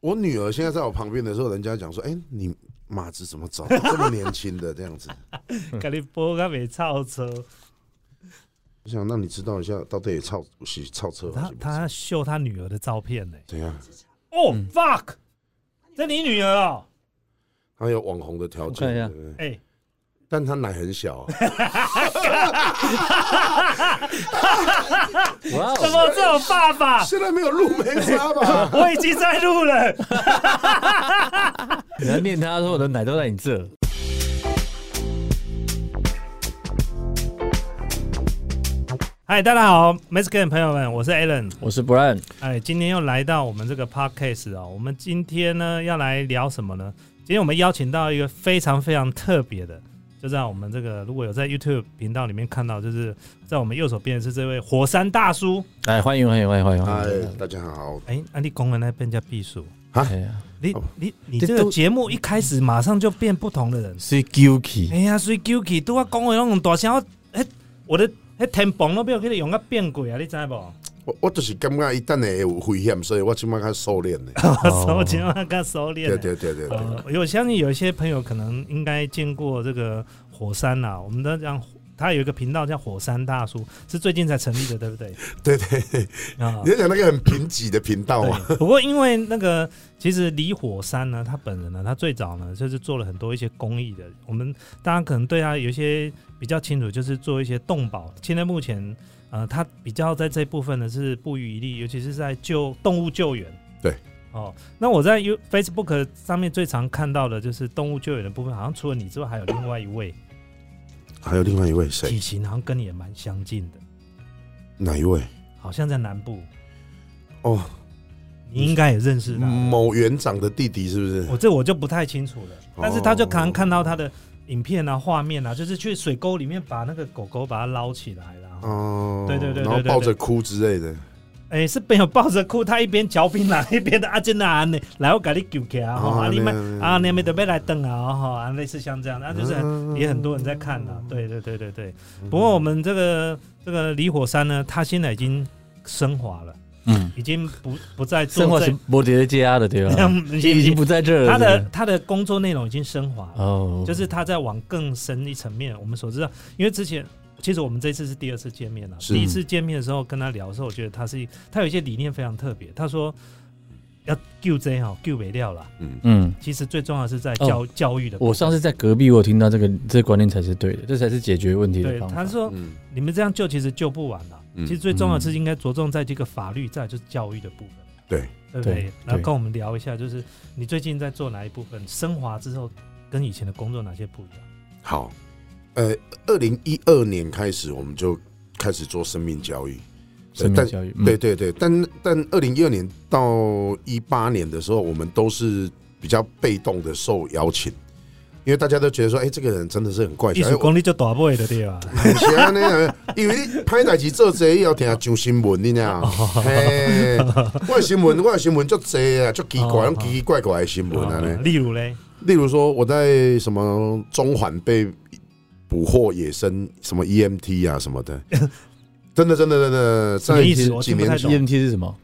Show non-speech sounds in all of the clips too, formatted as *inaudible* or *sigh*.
我女儿现在在我旁边的时候，人家讲说：“哎、你马子怎么找到这么年轻的这样子 *laughs* 给你播个没超车，？”我想让你知道一下，到底也超是超车他他秀他女儿的照片呢。怎样？哦，fuck，这你女儿哦？他有网红的条件，对不对？哎，但他奶很小、啊，*laughs* 哇怎哦，么这种爸爸？现在没有录没差吧？*laughs* 我已经在录了。*laughs* 你要念他说我的奶都在你这，嗨，大家好 m e x i c a n 朋友们，我是 Alan。我是 Brian，哎，今天又来到我们这个 podcast 哦。我们今天呢要来聊什么呢？今天我们邀请到一个非常非常特别的，就在我们这个如果有在 YouTube 频道里面看到，就是在我们右手边的是这位火山大叔。哎，欢迎欢迎欢迎欢迎欢嗨迎，，大家好，哎，安利公文那边叫避暑。啊你哦你你这个节目一开始马上就变不同的人。是 Guki，哎呀，所以 Guki 都要讲话那种大声，我哎，我的哎天崩都没有给你用个变鬼啊，你知不？我我就是感觉一旦会有危险，所以我今麦开始收敛呢。手情况更收敛。对对对对对，呃，我相信有一些朋友可能应该见过这个火山呐、我们都讲他有一个频道叫火山大叔，是最近才成立的，对不对？对 *laughs* 对对，啊你，在讲那个很贫瘠的频道嘛？对。不过因为那个，其实李火山呢，他本人呢，他最早呢就是做了很多一些公益的。我们大家可能对他有一些比较清楚，就是做一些动保。现在目前，呃，他比较在这部分呢是不遗余力，尤其是在救动物救援。对。哦，那我在 U Facebook 上面最常看到的就是动物救援的部分，好像除了你之外，还有另外一位，还有另外一位谁？体型好像跟你也蛮相近的，哪一位？好像在南部，哦，你应该也认识他。某园长的弟弟是不是？我这我就不太清楚了，但是他就常常看到他的影片啊、画面啊，就是去水沟里面把那个狗狗把它捞起来了。哦，对对对对然后抱着哭之类的。哎、是没有抱着哭，他一边嚼槟榔一边的阿珍娜呢，来我给你救起来哈，你们那啊你们准备来等啊哈，啊类似像这样，那就是嗯也很多人在看的，对对对对对。不过我们这个这个李火山呢，他现在已经升华了，嗯，已经不不再生活是摩羯家的对吧？*laughs* 已经已经不在这了，他的他的工作内容已经升华了。哦，就是他在往更深一层面。我们所知道，因为之前其实我们这次是第二次见面了。第一次见面的时候跟他聊的时候，我觉得他是他有一些理念非常特别。他说要救这哈救没掉了，嗯，嗯。其实最重要的是在教、教育的部分。我上次在隔壁，我有听到这个这个观念才是对的，这才是解决问题的对方法。他说嗯你们这样救其实救不完了。嗯其实最重要的是应该着重在这个法律，再就是教育的部分。对对不？对然后跟我们聊一下，就是你最近在做哪一部分？升华之后跟以前的工作哪些不一样？好，呃，二零一二年开始我们就开始做生命教育。但生命教育，嗯对对对，但但二零一二年到一八年的时候，我们都是比较被动的受邀请，因为大家都觉得说，哎、这个人真的是很怪艺小。术功力就大不的对吧？因为你拍代志做这要听上新闻，的呢？嘿，我的新闻，我的新闻足济啊，就奇怪，奇奇怪怪的新闻啊。例如嘞，例如说，我在什么中环被捕获野生什么 EMT 啊什么的，*laughs* 真的真的真的，在什么意思我几年前 EMT 是什么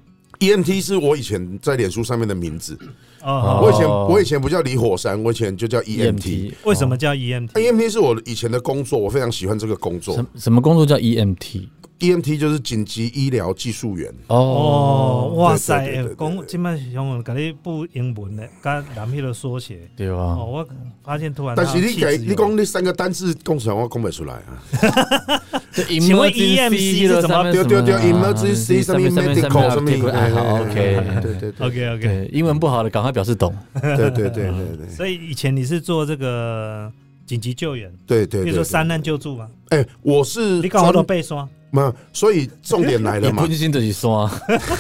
？，EMT 是我以前在脸书上面的名字。哦，我以前哦我以前不叫李火山，我以前就叫 EMT。EMT 为什么叫 E EMT？EMT 是我以前的工作，我非常喜欢这个工作什。什么工作叫 E EMT？EMT 就是紧急医疗技术员。哦，哇塞！讲今麦用文给你不英文的，跟南皮的缩写。对吧哦，？我发现突然，但是你给你讲那三个单字讲出来，我讲不出来啊。*laughs* 请问 EMC 是什么对对对啊，emergency 什么 medical 什么哎好 OK。对对对 OK OK。对，英文不好的赶快表示懂。*laughs* 对对对对对所以以前你是做这个紧急救援，对对。比如说三难救助嘛？哎，我是你搞好都专背刷，嘛，所以重点来了 *laughs* 你嘛本。身就是刷，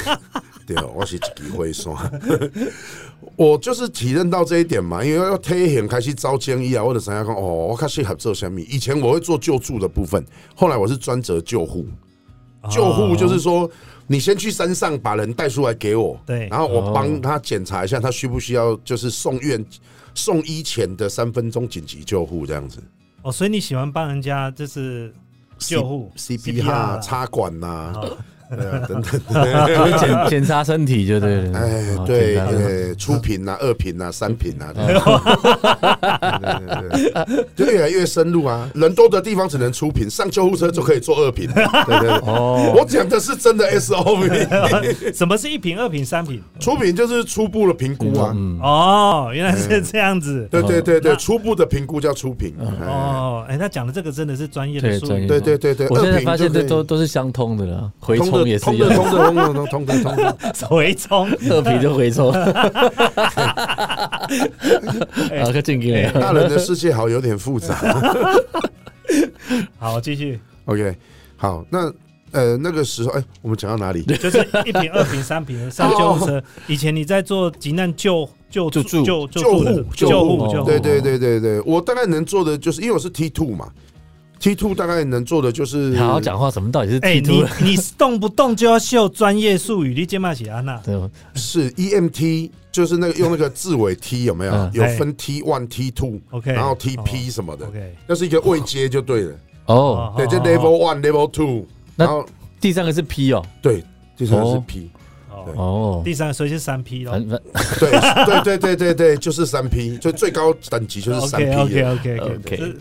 *laughs* 对，我是一支会算。*laughs* 我就是体认到这一点嘛，因为要推行开始招建议啊，或者怎样讲哦，我较适合做什么？以前我会做救助的部分，后来我是专责救护。救护就是说，你先去山上把人带出来给我，对然后我帮他检查一下，他需不需要就是送院送医前的三分钟紧急救护这样子。哦，所以你喜欢帮人家就是救护 CPR 插管呐、哦对啊，*laughs* 等等，就是检检查身体就对了。哎，哦对初品啊、二品啊、三品啊，对对对对，*laughs* 就越来越深入啊。人多的地方只能初品，上救护车就可以做二品。对对对，哦，我讲的是真的 SOP，*laughs* 什么是一品、二品、三品？初品就是初步的评估啊。嗯，哦，原来是这样子。对对对对，初步的评估叫初品。哎哦，哎，他讲的这个真的是专业的术语对。对对对对，我现在二品发现这都都是相通的了，回通的冲也是一样，通的通的通的通的通的。回 *laughs* 冲，二皮就回冲，*laughs* 哎啊，个进给你。大人的世界好有点复杂。*laughs* 好，继续，OK，好，那呃那个时候，哎，我们讲到哪里？就是一瓶、二瓶、三瓶的上救护车。以前你在做急难救救救助救救护救救护护救护对对对对对，我大概能做的就是，因为我是 T two 嘛，T two 大概能做的就是好好讲话，什么到底是哎，T 你 two？你动不动就要秀专业术语，你肩膀起安娜。对吗？是 EMT，就是那个用那个字尾 T 有没有嗯？有分 T one、T two，OK，然后 TP 什么的，OK，那是一个位阶就对了。哦，对，就 Level one、Level two，然后第三个是 P 哦，对，第三个是哦 P，哦，哦，第三个所以是三 P 咯。对对对对对对，就是三 P，就最高等级就是三 OK P OK 了 OK OK 是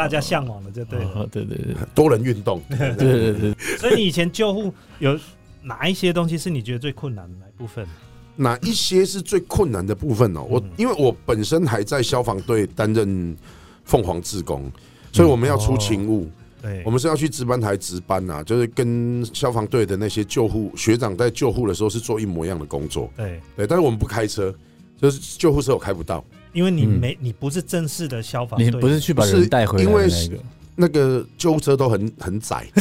大家向往的就对 *laughs* 对对对。多人运动。*laughs* 对对对，所以你以前救护有哪一些东西是你觉得最困难的哪一部分？哪一些是最困难的部分哦？我嗯。因为我本身还在消防队担任凤凰志工，所以我们要出勤务，对。我，们是要去值班台值班呐、就是跟消防队的那些救护学长在救护的时候是做一模一样的工作。对，对，但是我们不开车，就是救护车我开不到，因为你嗯。没你不是正式的消防队，你不是去把人带回来的那个，那个救护车都很 *laughs* 很窄，*laughs*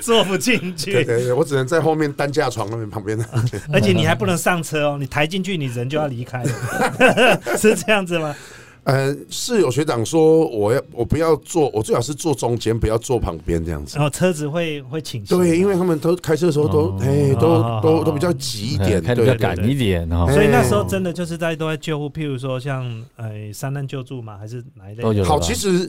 坐不进对去，对对，我只能在后面担架床那边旁边。而且你还不能上车哦，你抬进去你人就要离开了，*laughs* 是这样子吗？呃，是有学长说我要我不要坐，我最好是坐中间，不要坐旁边这样子。然。后车子会会倾斜，对，因为他们都开车的时候都哦哎、都哦都都比较急一点，开的比较对赶一点哦，哎。所以那时候真的就是在都在救护，譬如说像呃三难救助嘛，还是哪一类？好，其实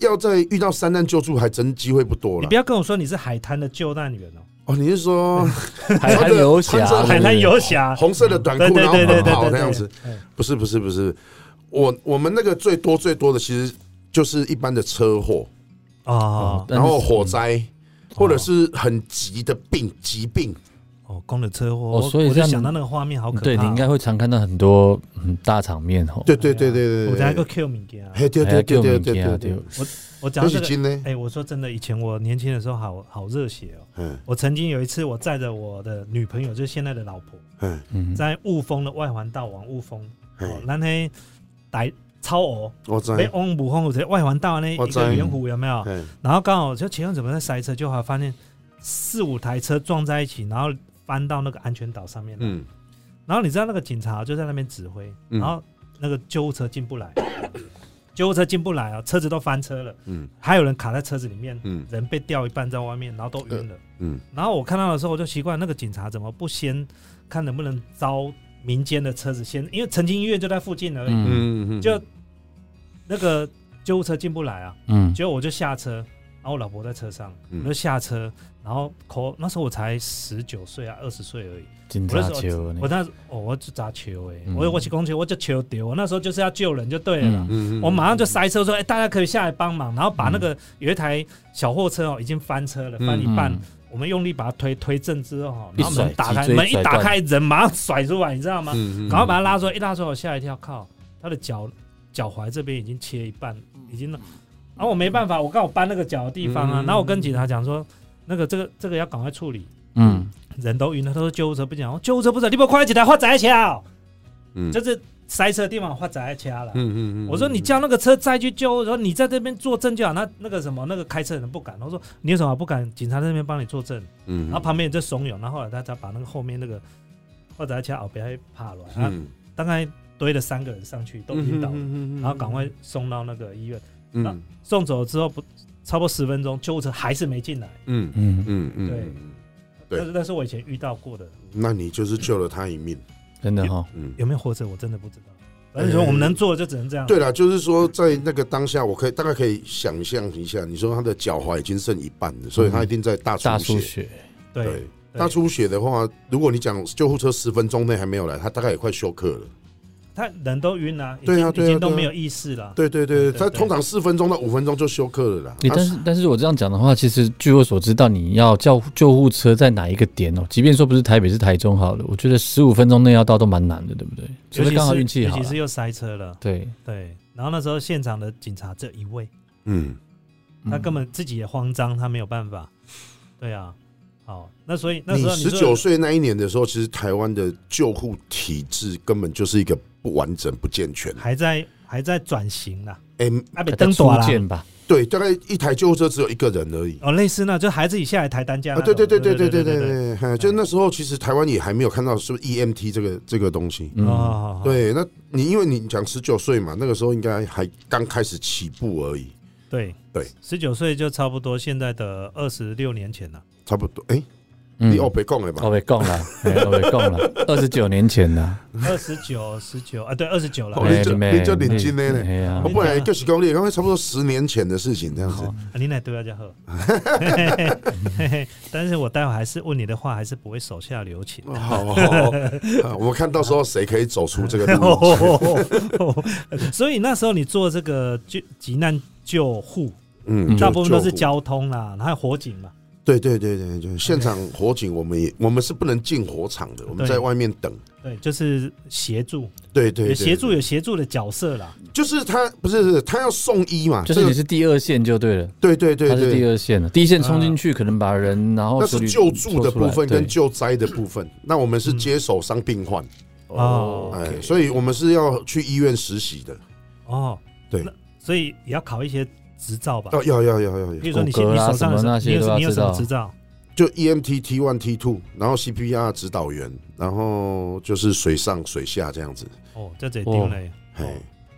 要在遇到三难救助还真机会不多了你不。要跟我说你是海滩的救难员哦，哦，你是说 *laughs* 海滩游侠，海滩游侠，红色的短裤，对对然后奔对对对对，跑那样子？不是不是不是，我我们那个最多最多的其实就是一般的车祸，哦但是然后火灾，或者是很急的病疾病。哦，公的车祸，所以这样想到那个画面好可怕。哦。对你应该会常看到很多嗯大场面哦，对对对对我在一个 Q 物件啊。嘿对对对对对对对，我讲到这个，尤其今呢，哎，我说真的，以前我年轻的时候好好热血哦。嗯。我曾经有一次，我载着我的女朋友，就是现在的老婆，嗯。嗯，在雾峰的外环道往雾峰，嘿哦，咱迄台超鹅，我知，被往雾峰有这外环道那一个圆弧有没有？嗯然后刚好就前面怎么在塞车，就好发现四五台车撞在一起，然后翻到那个安全岛上面来。嗯。然后你知道那个警察就在那边指挥，嗯。然后那个救护车进不来，*laughs* 救护车进不来啊，车子都翻车了，嗯。还有人卡在车子里面，嗯。人被吊一半在外面，然后都晕了。嗯。然后我看到的时候，我就奇怪，那个警察怎么不先看能不能招民间的车子先，因为澄清医院就在附近而已，嗯嗯，就那个救护车进不来啊，嗯。结果我就下车，然后我老婆在车上，嗯。我就下车，然后口那时候我才十九岁啊，二十岁而已。警我那时候察球我那哦，我就砸球哎、嗯。我我起公球我就球丢，我那时候就是要救人就对了。我马上就塞车说，哎、大家可以下来帮忙，然后把那个有一台小货车哦，已经翻车了，嗯翻一半，我们用力把它推推正之后然后门打开，门一打开，人马上甩出来，你知道吗？嗯赶快把他拉出来，一拉出来我吓一跳，靠，他的脚脚踝这边已经切一半，已经了，然后我没办法，我刚好搬那个脚的地方啊，嗯。然后我跟警察讲说，那个这个这个要赶快处理，嗯。人都晕了，他说救护车不讲，救护车不走，你不快起来发仔桥，嗯。就是塞车的地方发仔桥了。嗯嗯嗯我说你叫那个车再去救，说你在这边作证就好。那那个什么，那个开车的人不敢。我说你有什么不敢？警察在那边帮你作证。嗯然后旁边也在怂恿，然后后来他才把那个后面那个或者桥后边爬来，啊，嗯大概堆了三个人上去都晕倒了，嗯然后赶快送到那个医院。嗯送走之后不差不多十分钟，救护车还是没进来。嗯嗯，嗯嗯，对对但是那是我以前遇到过的，那你就是救了他一命，真的哈，嗯，有没有活着我真的不知道。反正说我们能做的就只能这样。对了，就是说在那个当下，我可以大概可以想象一下，你说他的脚踝已经剩一半了，所以他一定在大大出血。出血，对对，对大出血的话，如果你讲救护车十分钟内还没有来，他大概也快休克了。他人都晕了，对啊已经都没有意识了。对对对，他通常四分钟到五分钟就休克了啦。但是但是我这样讲的话，其实据我所知道，你要叫救护车在哪一个点哦，即便说不是台北是台中好了，我觉得十五分钟内要到都蛮难的，对不对？除尤其非刚好运气好尤其实。又塞车了。对，对，然后那时候现场的警察只有一位，嗯，嗯他根本自己也慌张，他没有办法。对啊，好，那所以那时候你说十九岁那一年的时候，其实台湾的救护体制根本就是一个不完整、不健全。还在还在转型啦，哎，还被还在初登短啦。见吧？对，大概一台救护车只有一个人而已。哦，类似那就孩子以下来抬担架。对对对对对对对对就那时候其实台湾也还没有看到是不是 EMT 这个这个东西。嗯，哦，对，那你因为你讲十九岁嘛，那个时候应该还刚开始起步而已，对对，十九岁就差不多现在的二十六年前了。差不多。哎，嗯你哦别讲了吧我？被供了，哎我被供了，*laughs* 二十九年前的，二十九、十九啊，对，二十九了。你就妹你就领金的呢哎呀我，不然就是讲你刚才差不多十年前的事情这样子你奶对大家喝。*laughs* 但是我待会还是问你的话，还是不会手下留情。好我们看到时候谁可以走出这个路。所以那时候你做这个救急难救护，嗯，大部分都是交通啦，还有火警嘛。对对对对，对现场火警，我们也我们是不能进火场的，我们在外面等。对，就是协助，对对协助有协助的角色啦。就是他不是是他要送医嘛，就是你是第二线就对了，对对对他是第，二线了，第一线冲进去可能把人然后那是救助的部分跟救灾的部分，那我们是接手伤病患，哦哎所以我们是要去医院实习的。哦，对。那所以也要考一些执照吧。哦，要要要要要比，如说你现你手上有什么那些你有你有什么执照？就 EMT T one T two，然后 CPR 指导员，然后就是水上水下这样子。哦，这这丢嘞。嘿，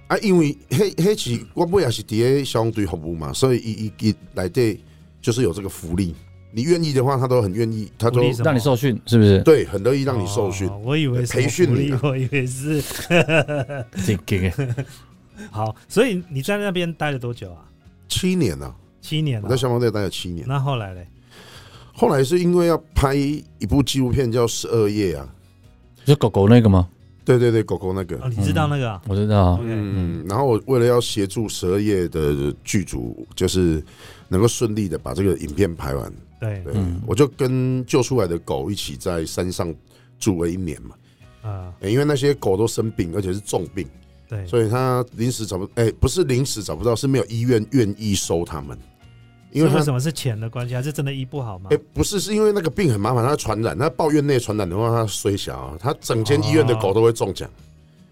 啊，因为迄迄是我本也是伫咧消防队服务嘛，所以伊伊伊内底就是有这个福利。你愿意的话，他都很愿意，他都让你受训是不是？对很乐意让你受训。哦我以为是培训你啊我以为是 *laughs* 这个 *laughs* 好。所以你在那边待了多久啊？七年啊，七年了我在。消防队待了七年。那后来嘞？后来是因为要拍一部纪录片叫《十二夜》啊，就狗狗那个吗？对对对，狗狗那哦，个。你知道那个啊？我知道嗯，然后我为了要协助十二夜的剧组，就是能够顺利的把这个影片拍完，对，对，嗯我就跟救出来的狗一起在山上住了一年嘛。啊，欸因为那些狗都生病，而且是重病，对，所以他临时找不，哎、不是临时找不到，是没有医院愿意收他们。因为为什么是钱的关系，还是真的医不好吗哎、？不是，是因为那个病很麻烦，它传染，它抱院内传染的话，它虽小啊，它整间医院的狗都会中奖。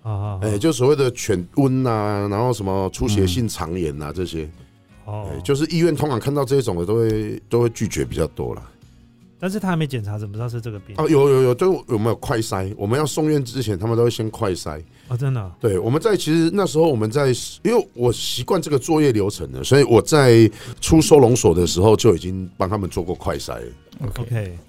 啊哎、就所谓的犬瘟啊，然后什么出血性肠炎啊这些，哦哎，就是医院通常看到这种的都会都会拒绝比较多了。但是他还没检查，怎么知道是这个病？哦，有有有，就有没有快筛？我们要送院之前，他们都会先快筛。哦，真的哦对，我们在其实那时候我们在，因为我习惯这个作业流程了，所以我在出收容所的时候就已经帮他们做过快筛。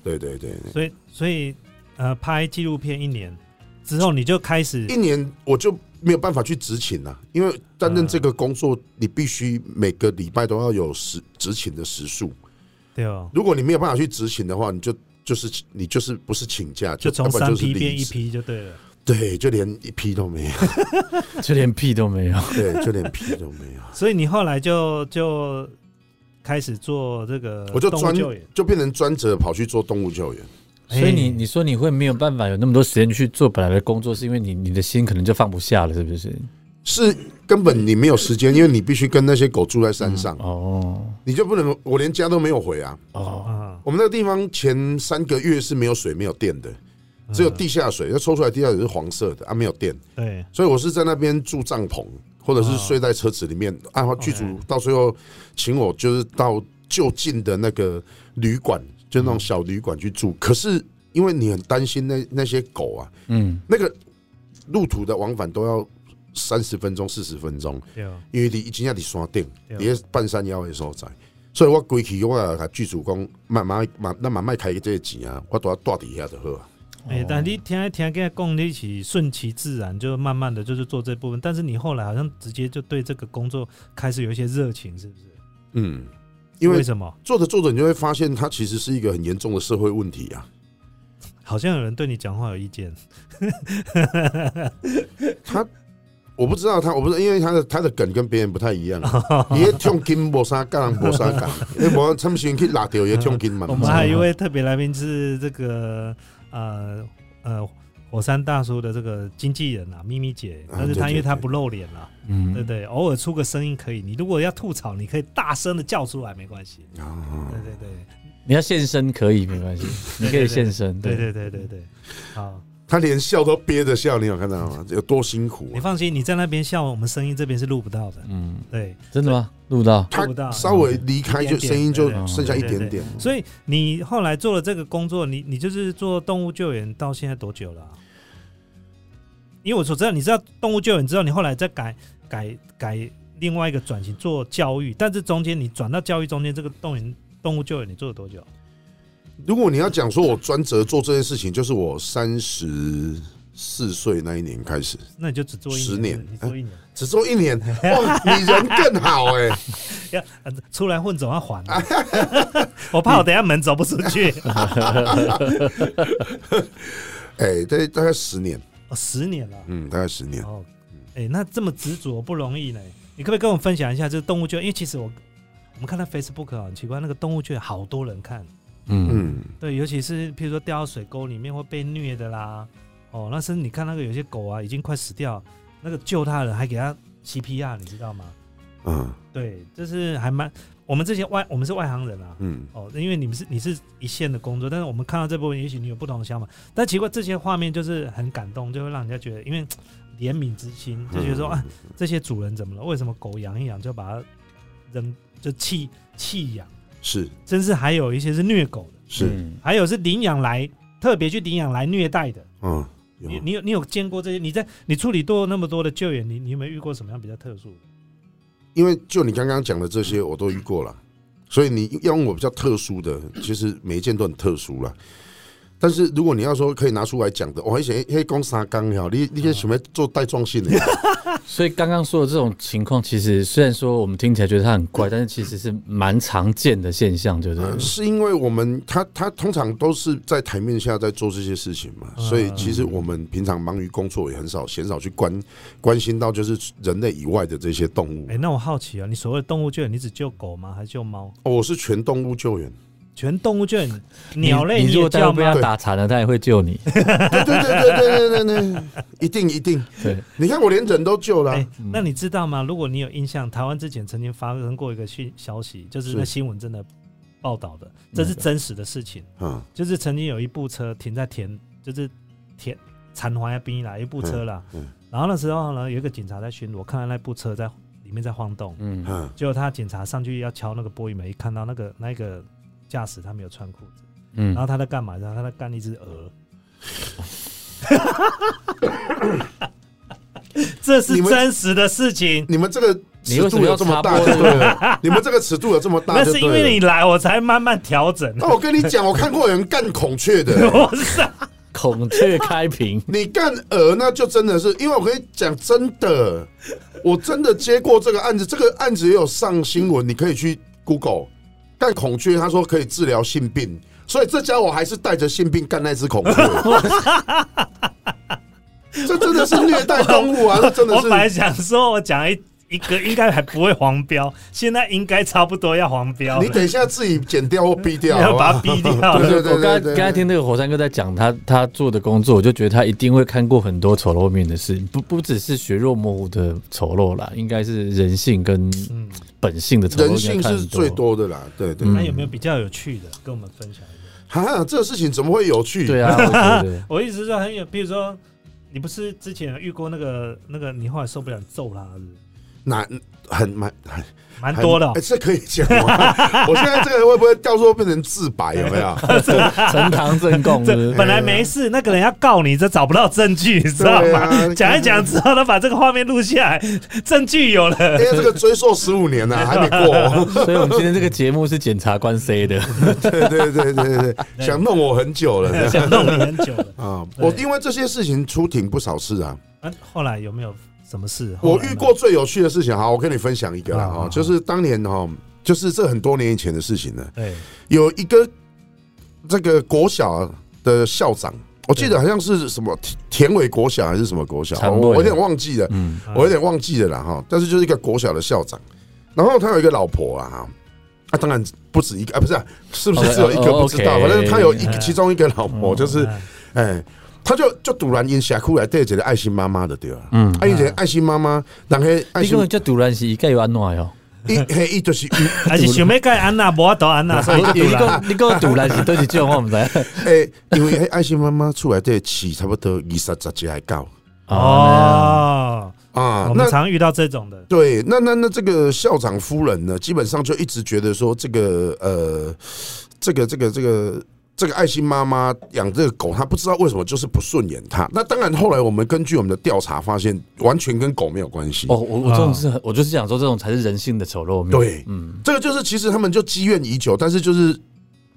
对对对，对所以所以呃，拍纪录片一年之后，你就开始一年我就没有办法去执勤了，因为担任这个工作，你必须每个礼拜都要有时执勤的时数。对哦，如果你没有办法去执行的话，你就就是你就是不是请假，就从三批变一批就对了。对，就连一批都没有，*laughs* 就连屁都没有。对，就连屁都没有。*laughs* 所以你后来就就开始做这个我就专动物救援，就变成专责跑去做动物救援。所以你哎你说你会没有办法有那么多时间去做本来的工作，是因为你你的心可能就放不下了，是不是？是根本你没有时间，因为你必须跟那些狗住在山上，哦。你就不能，我连家都没有回啊。哦，啊，我们那个地方前三个月是没有水、没有电的，只有地下水，要抽出来地下水是黄色的啊，没有电，对，所以我是在那边住帐篷，或者是睡在车子里面。啊，剧组到最后请我就是到就近的那个旅馆，就那种小旅馆去住。可是因为你很担心那那些狗啊，嗯，那个路途的往返都要三十分钟、四十分钟。因为你真正伫山顶，对伫咧半山腰的所在，所以我归去我也甲剧组讲，慢慢慢，咱慢慢开这个钱啊，我都要住伫遐就好啊。哎、哦但你听一听跟他共一起顺其自然，就慢慢的就是做这部分。但是你后来好像直接就对这个工作开始有一些热情，是不是？嗯，因为为什么？做着做着，你就会发现它其实是一个很严重的社会问题啊。好像有人对你讲话有意见。*laughs* 他我不知道他，我不知道，因为他的他的梗跟别人不太一样。伊咧唱金无啥干，无啥干，因为他们先去拉掉也唱金嘛。我们还有一位特别来宾是这个呃呃火山大叔的这个经纪人啊，咪咪姐，啊但是他因为他不露脸啊，嗯，对对，偶尔出个声音可以。你如果要吐槽，你可以大声的叫出来，没关系。啊对对对你要现身可以没关系，你可以现身，对对对对对，好。他连笑都憋着笑，你有看到吗？*laughs* 有多辛苦啊？你放心，你在那边笑，我们声音这边是录不到的。嗯，对，真的吗？录不到，他录不到稍微离开就声音就剩下一点点。所以你后来做了这个工作，你你就是做动物救援到现在多久了啊、因为我所知道，你知道动物救援之后，你后来再改改改另外一个转型做教育，但是中间你转到教育中间这个动员动物救援，你做了多久？如果你要讲说我专责做这件事情，就是我三十四岁那一年开始，那你就只做一年，十年你做一年，只做一年，哇，你人更好哎、*laughs* 要、呃出来混总要还啊、*laughs* 我怕我等一下门走不出去。*laughs* 哎、大概大概十年，哦，十年了。嗯，大概十年。哦，哎、那这么执着不容易呢。你可不可以跟我们分享一下这个动物圈？因为其实我我们看到 Facebook 啊，很奇怪，那个动物救援好多人看，嗯，嗯，对，尤其是譬如说掉到水沟里面会被虐的啦，哦，那是你看那个有些狗啊已经快死掉，那个救它的人还给它 CPR，你知道吗？嗯对，就是还蛮我们这些外我们是外行人啊。嗯，哦，因为你们是你是一线的工作，但是我们看到这部分，也许你有不同的想法。但奇怪，这些画面就是很感动，就会让人家觉得，因为怜悯之心，就觉得说啊，这些主人怎么了？为什么狗养一养就把它扔就弃弃养？是甚至还有一些是虐狗的，是，嗯还有是领养来特别去领养来虐待的。嗯，有你你有你有见过这些？你在你处理多那么多的救援，你你有没有遇过什么样比较特殊的？因为就你刚刚讲的这些，我都遇过了，所以你要问我比较特殊的，其实每一件都很特殊了。但是如果你要说可以拿出来讲的，我还想黑讲三缸哈，你你些什么做带状性的，*laughs* 所以刚刚说的这种情况，其实虽然说我们听起来觉得它很怪，但是其实是蛮常见的现象，就是呃是因为我们他他通常都是在台面下在做这些事情嘛，嗯所以其实我们平常忙于工作，也很少鲜少去关关心到就是人类以外的这些动物哎、。那我好奇啊，你所谓的动物救援，你只救狗吗？还是救猫？哦，我是全动物救援，全动物圈，鸟类，你就算被他打残了，他也会救你。对对对对对对对，一定一定。对，你看我连人都救了。那你知道吗？如果你有印象，台湾之前曾经发生过一个讯消息，就是那新闻真的报道的，这是真实的事情。嗯，就是曾经有一部车停在田，就是田残花那边啦，一部车啦。嗯。然后那时候呢，有一个警察在巡逻，看到那部车在里面在晃动。嗯。结果他警察上去要敲那个玻璃门，看到那个那个。驾驶他没有穿裤子，嗯然后他在干嘛？然后他在干一只鹅。*laughs* 这是真实的事情，你们这个尺度有这么大就对了，你们这个尺度有这么大那是。因为你来，我才慢慢调整。那我跟你讲，我看过有人干孔雀的，*laughs* 我是啊孔雀开屏，你干鹅那就真的是，因为我跟你讲真的，我真的接过这个案子，这个案子也有上新闻，你可以去 Google 干孔雀，他说可以治疗性病，所以这家伙还是带着性病干那只孔雀。*laughs* 这真的是虐待动物啊！这真的是我本来，想说，我讲一一个应该还不会黄标，现在应该差不多要黄标。你等一下自己剪掉或逼掉，好 *laughs* 要把它逼掉对对对我刚才对对刚才听那个火山哥在讲他他做的工作，我就觉得他一定会看过很多丑陋面的事，不不只是血肉模糊的丑陋啦，应该是人性跟嗯，本性的丑陋。人性是最。多的啦，对对。嗯那有没有比较有趣的，跟我们分享一下？哈，这个事情怎么会有趣？对啊，我觉得我一直说很有，比如说，你不是之前有遇过那个那个，你后来受不了，你揍他是不是哪很蛮很蛮多的哦哎、，这可以讲吗？*laughs* 我现在这个会不会到时候变成自白？有没有？*laughs* 呈堂证供是是这本来没事，那个人要告你，这找不到证据，你知道吗？*laughs* 讲一讲之后，他把这个画面录下来，证据有了。因为、这个追溯十五年呢、还没过、哦。所以我们今天这个节目是检察官 C 的，对对对对对对，想弄我很久了。想弄你很久了。啊，对我因为这些事情出庭不少次啊。啊，后来有没有什么事？我遇过最有趣的事情，好，我跟你分享一个啦，好好好，哈就是当年哈，就是这很多年以前的事情了。对有一个这个国小的校长，我记得好像是什么田田尾国小还是什么国小，我我有点忘记了，嗯，我有点忘记了啦哈。但是就是一个国小的校长，然后他有一个老婆啊哈。啊，当然不止一个啊，不是啊，是不是只有一个哦不知道反正他有一其中一个老婆，就是嗯哎，他就就突然因峡谷来对一个爱心妈妈的对吧？嗯啊，伊一个爱心妈妈，然后爱心就突然是一概有安怎哟？*laughs* 伊嘿伊就是 *laughs* 还是想要盖安娜，无法度安娜，*laughs* 所以就你堵了。讲你讲突然是都是这种，我唔知。诶，因为迄爱心妈妈出来对饲差不多二十十只的狗哦，啊我，们那常遇到这种的。对，那那那这个校长夫人呢，基本上就一直觉得说，这个呃，这个这个这个这个爱心妈妈养这个狗，她不知道为什么就是不顺眼她。那当然，后来我们根据我们的调查发现，完全跟狗没有关系。哦，我我这种是很，我就是想说，这种才是人性的丑陋面。对嗯，这个就是其实他们就积怨已久，但是就是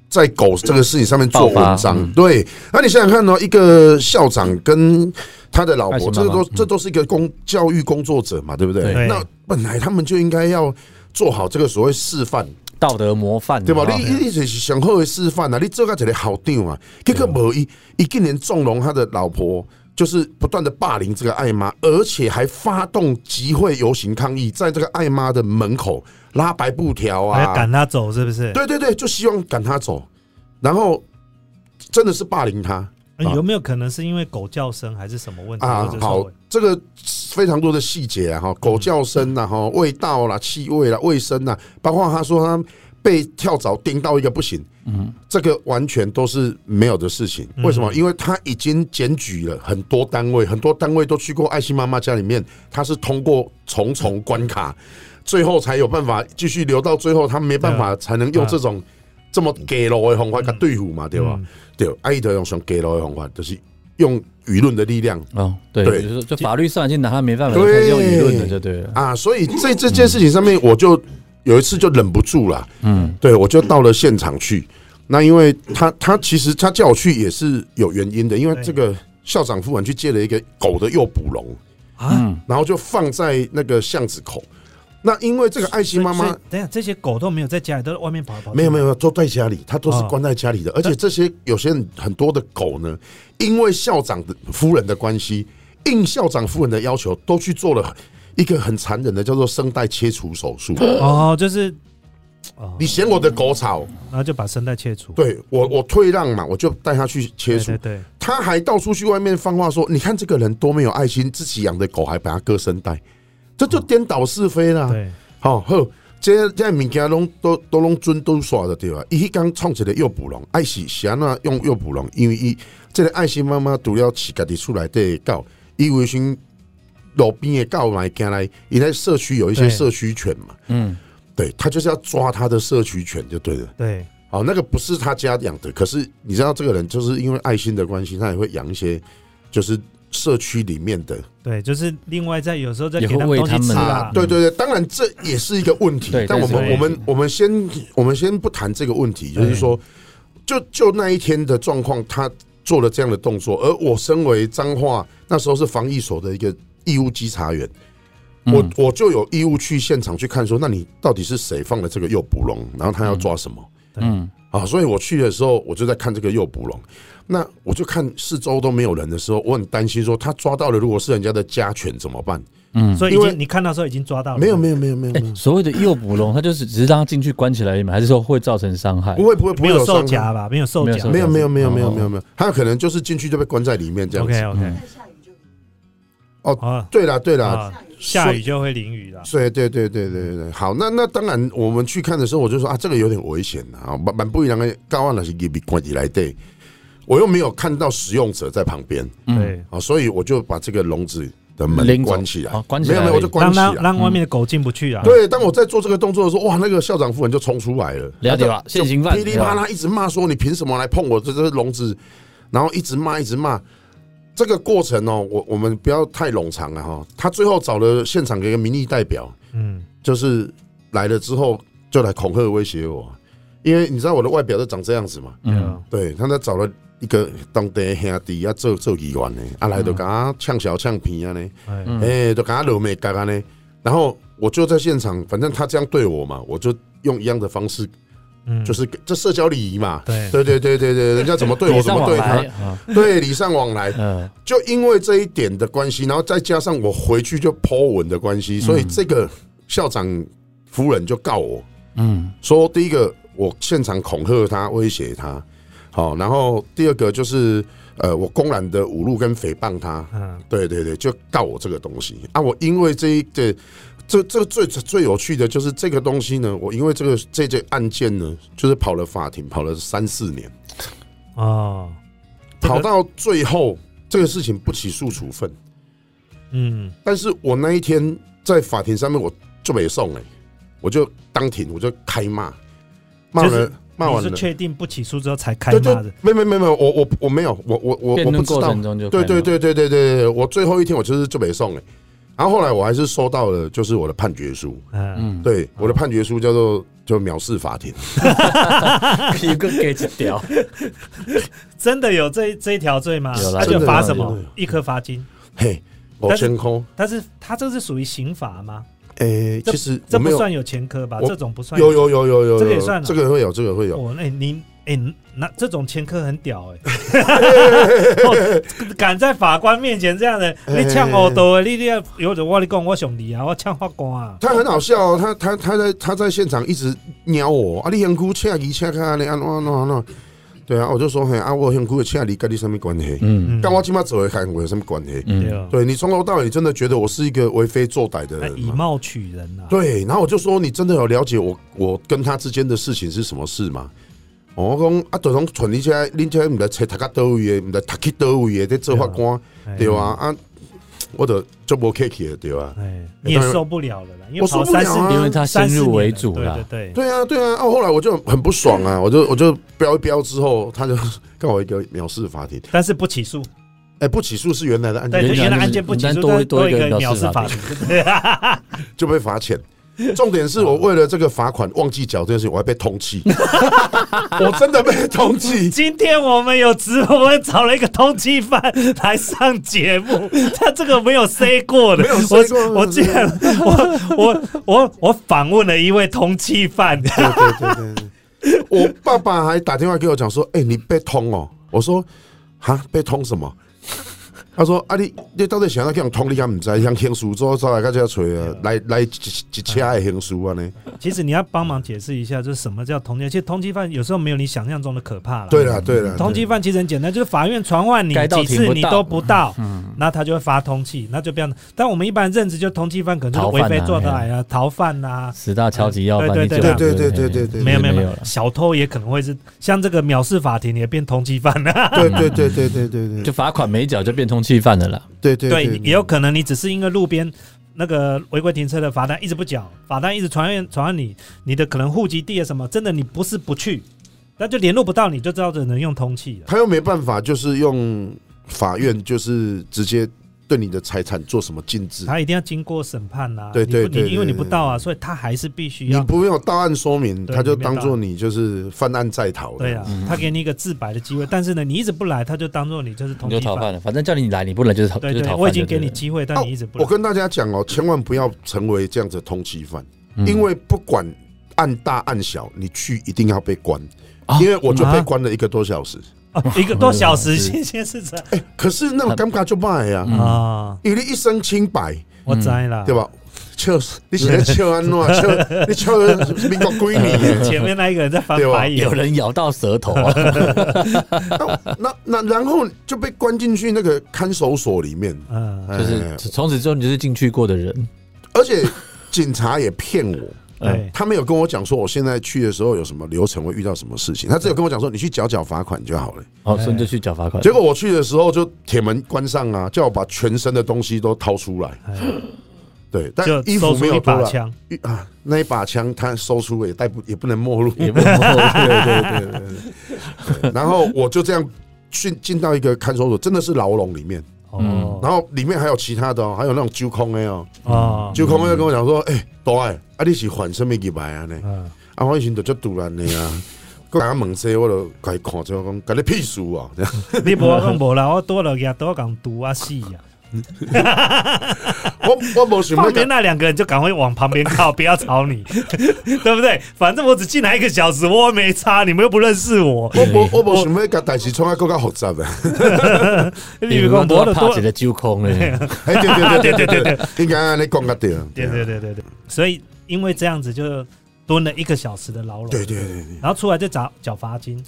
在狗这个事情上面做文章。嗯对，那你想想看哦，一个校长跟他的老婆，这个都这都是一个工教育工作者嘛，对不对？对那本来他们就应该要做好这个所谓示范，道德模范，对吧？哦你你就是上好的示范啊，你做个一个好长啊，结果无一一今年纵容他的老婆。就是不断的霸凌这个爱妈，而且还发动集会游行抗议，在这个爱妈的门口拉白布条啊，还要赶他走，是不是？对对对，就希望赶他走，然后真的是霸凌他呃有没有可能是因为狗叫声还是什么问题？啊好说，这个非常多的细节啊，哈，狗叫声呐，哈，味道啦、气味啦、卫生呐，包括他说他被跳蚤叮到一个不行，嗯，这个完全都是没有的事情。嗯。为什么？因为他已经检举了很多单位，很多单位都去过爱心妈妈家里面，他是通过重重关卡，最后才有办法继续留到最后，他没办法才能用这种这么给路的方法跟对付嘛，对吧？嗯。对，爱德用上给路的方法，就是用舆论的力量。哦，对，对。就是就法律上已经拿他没办法，用舆论的就对了。啊，所以在这件事情上面，我就有一次就忍不住了，嗯，对我就到了现场去。那因为他他其实他叫我去也是有原因的，因为这个校长夫人去借了一个狗的诱捕笼，啊，嗯，然后就放在那个巷子口。那因为这个爱心妈妈等一下这些狗都没有在家里，都在外面跑来跑去。没有没有没有都在家里，它都是哦关在家里的，而且这些有些很多的狗呢，因为校长的夫人的关系，应校长夫人的要求，都去做了一个很残忍的叫做声带切除手术。哦，就是哦，你嫌我的狗吵，然后就把声带切除。对我我退让嘛，我就带他去切除。对，他还到处去外面放话说：“你看这个人多没有爱心，自己养的狗还把它割声带，这就颠倒是非啦。”对，好好，这这物件拢都都拢准都耍的对吧？伊迄刚创一个诱捕笼，爱是是安怎用诱捕笼？因为伊这个爱心妈妈除了饲家己厝内底的狗，伊为先路边的狗来进来，伊在社区有一些社区犬嘛，嗯，对他就是要抓他的社区犬就对了。对，好，那个不是他家养的，可是你知道这个人就是因为爱心的关系，他也会养一些就是社区里面的对，就是另外在有时候再也会给他们东西喂他们吃啦啊，。对对对，当然这也是一个问题，但我们我们我们先我们先不谈这个问题，就是说，就就那一天的状况，他做了这样的动作，而我身为彰化那时候是防疫所的一个义务稽查员，我嗯。我就有义务去现场去看，说那你到底是谁放了这个诱捕笼，然后他要抓什么？嗯，啊，所以我去的时候，我就在看这个诱捕笼。那我就看四周都没有人的时候，我很担心说他抓到了，如果是人家的家犬怎么办？嗯，所以因为你看到时候已经抓到了，没有没有没有没有没有哎，，所谓的诱捕笼，它就是只是让它进去关起来而已嘛，还是说会造成伤害不？会不会不没有受会有伤害夹吧？没有受夹没有。没有没有没有没有哦没有它有，他有可能就是进去就被关在里面这样子。OK OK，哦啊对了对啦，啊，下雨就会淋雨了。对对对对对。对，好，那那当然我们去看的时候，我就说啊，这个有点危险啊，蛮蛮不一样的，高安那是给比关起来对，我又没有看到使用者在旁边。嗯，对，啊，所以我就把这个笼子的门关起来。哦，关起来。没有没有，我就关起来。让让外面的狗进不去啊。对，当我在做这个动作的时候，哇，那个校长夫人就冲出来了，了解吧就现行犯。噼里啪啦一直骂说你凭什么来碰我这这笼子，然后一直骂一直骂。这个过程哦，我我们不要太冗长了哈。他最后找了现场的一个民意代表，嗯，就是来了之后就来恐吓威胁我，因为你知道我的外表都长这样子嘛。嗯，对，他在找了一个当地兄弟啊做做议员呢，啊来就跟他呛小呛皮啊呢，哎，嗯。哎，就给他揉眉干啊呢。然后我就在现场，反正他这样对我嘛，我就用一样的方式，嗯，就是这社交礼仪嘛。对对对对对对，人家怎么对我怎么对他，啊，*laughs* 对礼尚往来。嗯就因为这一点的关系，然后再加上我回去就 Po 文的关系，所以这个校长夫人就告我嗯说，第一个我现场恐吓他、威胁他，好，然后第二个就是呃，我公然的侮辱跟诽谤他，嗯对对对，就告我这个东西啊。我因为这一这这这个最最有趣的就是这个东西呢，我因为这个这件案件呢，就是跑了法庭，跑了三四年，哦，这个跑到最后这个事情不起诉处分。嗯但是我那一天在法庭上面，我就没送哎、我就当庭我就开骂，骂就是了骂完了，确定不起诉之后才开对对骂的？，没没没没有，我我我没有，我我我我不知道对对对对对对对，我最后一天我就是就没送哎、然后后来我还是收到了，就是我的判决书，嗯，嗯，对，我的判决书叫做就藐视法庭，*laughs* 一个给一条，*laughs* 真的有这这一条罪吗？有啦他就罚什么？一颗罚金。嘿，我但是先空，但是他这是属于刑法吗？诶，这其实这不算有前科吧？我这种不算有有有有有，有这个也算啊这个会有，这个会有，哦，那你哎，那这种前科很屌哎、*laughs* 哦敢在法官面前这样的，你呛我多，你你要有种我跟你讲，我兄弟啊，我呛法官啊，他很好笑、哦，他他他在他在现场一直瞄我啊，你很哭恰一恰看你安怎安怎安怎，对啊，我就说嘿啊，我很哭的恰你跟你什么关系？嗯跟我起码走一看我有什么关系？对嗯哦，对你从头到尾真的觉得我是一个为非作歹的人？以貌取人啊，对，然后我就说你真的有了解我我跟他之间的事情是什么事吗？哦我讲啊，就拢传你车恁这毋知找读到倒位的，毋知读去倒位的，在做法官哎对啊啊，我就就无客气了对吧。哎，你也受不了了啦，因为我受跑三四不了啊因为他先入为主了，啦。对，对对，对啊，对啊，啊，后来我就很不爽啊，*laughs* 我就我就标一标之后，他就 *laughs* 告我一个藐视法庭，但是不起诉，哎，不起诉是原来的案对，件，原来就是原来案件不起诉，单多一个藐藐视法庭，对 *laughs* 就被罚钱。*laughs* 重点是我为了这个罚款忘记缴这件事情，我还被通缉，*laughs* 我真的被通缉。今天我们有直播，我们找了一个通缉犯来上节目，他这个没有 say 过的，没有 say 过我我竟然我我我我访问了一位通缉犯，对对对对对，我爸爸还打电话给我讲说：“哎、你被通哦。”我说：“哈，被通什么？”他说：“啊你，你到底想要叫人通？你敢唔知？像刑事组走来，到这找啊，来来一一车的刑事啊呢？其实你要帮忙解释一下，就是什么叫通缉？其实通缉犯有时候没有你想象中的可怕了。对了对了，通缉犯其实很简单，就是法院传唤你几次你都不到，嗯，那他就会发通缉，那就变成。但我们一般认知就通缉犯可能就为非作歹啊、逃犯呐，十大超级要犯，对对对对对对对对没有没有没有了，，小偷也可能会是像这个藐视法庭也变通缉犯了。对对对对对对对就罚款没缴就变通缉犯了啦。对对对，也有可能你只是因为路边那个违规停车的罚单一直不缴，罚单一直传唤传你，你的可能户籍地啊什么，真的你不是不去，那就联络不到你，就知道只能用通气了。他又没办法，就是用法院就是直接对你的财产做什么禁制。他一定要经过审判呐、对对对因为你不到啊，所以他还是必须要。你不用到案说明，他就当做你就是犯案在逃的。对啊，他给你一个自白的机会，但是呢，你一直不来，他就当做你就是通缉犯。你就逃犯了，反正叫你来，你不来就是逃，对对，就是逃犯我已经给你机会，但你一直不来。我跟大家讲哦，千万不要成为这样子的通缉犯，嗯因为不管案大案小，你去一定要被关。啊因为我就被啊关了一个多小时，哦 *laughs* 一个多小时，是先先是这样可是那种尴尬就卖呀，嗯。啊，因为你一身清白，我栽了，对？吧？笑，你现在笑安诺，*laughs* 笑你笑民国归你。前面那一个人在翻白眼。有，人咬到舌头啊！*laughs* 那那然后就被关进去那个看守所里面，嗯，就是哎。从此之后你就是进去过的人。而且警察也骗我，对，他没有跟我讲说我现在去的时候有什么流程会遇到什么事情，他只有跟我讲说你去缴缴罚款就好了。哦，所以你就去缴罚款。结果我去的时候就铁门关上啊，叫我把全身的东西都掏出来。哎对，但衣服没有脱了枪，啊，那一把枪他收出了也带不也不能没入。也不能 *laughs* 对对对对对对。然后我就这样进进到一个看守所，真的是牢笼里面，哦然后里面还有其他的哦，还有那种揪空的哦，啊，揪空的跟我讲说，哎，大爱，啊你是换什么入来啊呢？嗯，啊我以前就足突然的啊。*laughs* 我刚问说，我就甲伊看之后讲，跟你屁事啊！*laughs* 你无讲无啦，我多了也多讲毒啊死呀！*laughs* 我我无想要旁边，那两个人就赶快往旁边靠，不要吵你，*laughs* 对不对？反正我只进来一个小时，我又没差，你们又不认识我。我无我无想要甲代志创啊更加复杂的。*laughs* 你们讲都要无的多怕起，来揪空嘞。哎，对对对对对对，应该安尼讲个对。对对对对对，所以因为这样子就蹲了一个小时的牢笼，对对对对，然后出来就找缴罚金，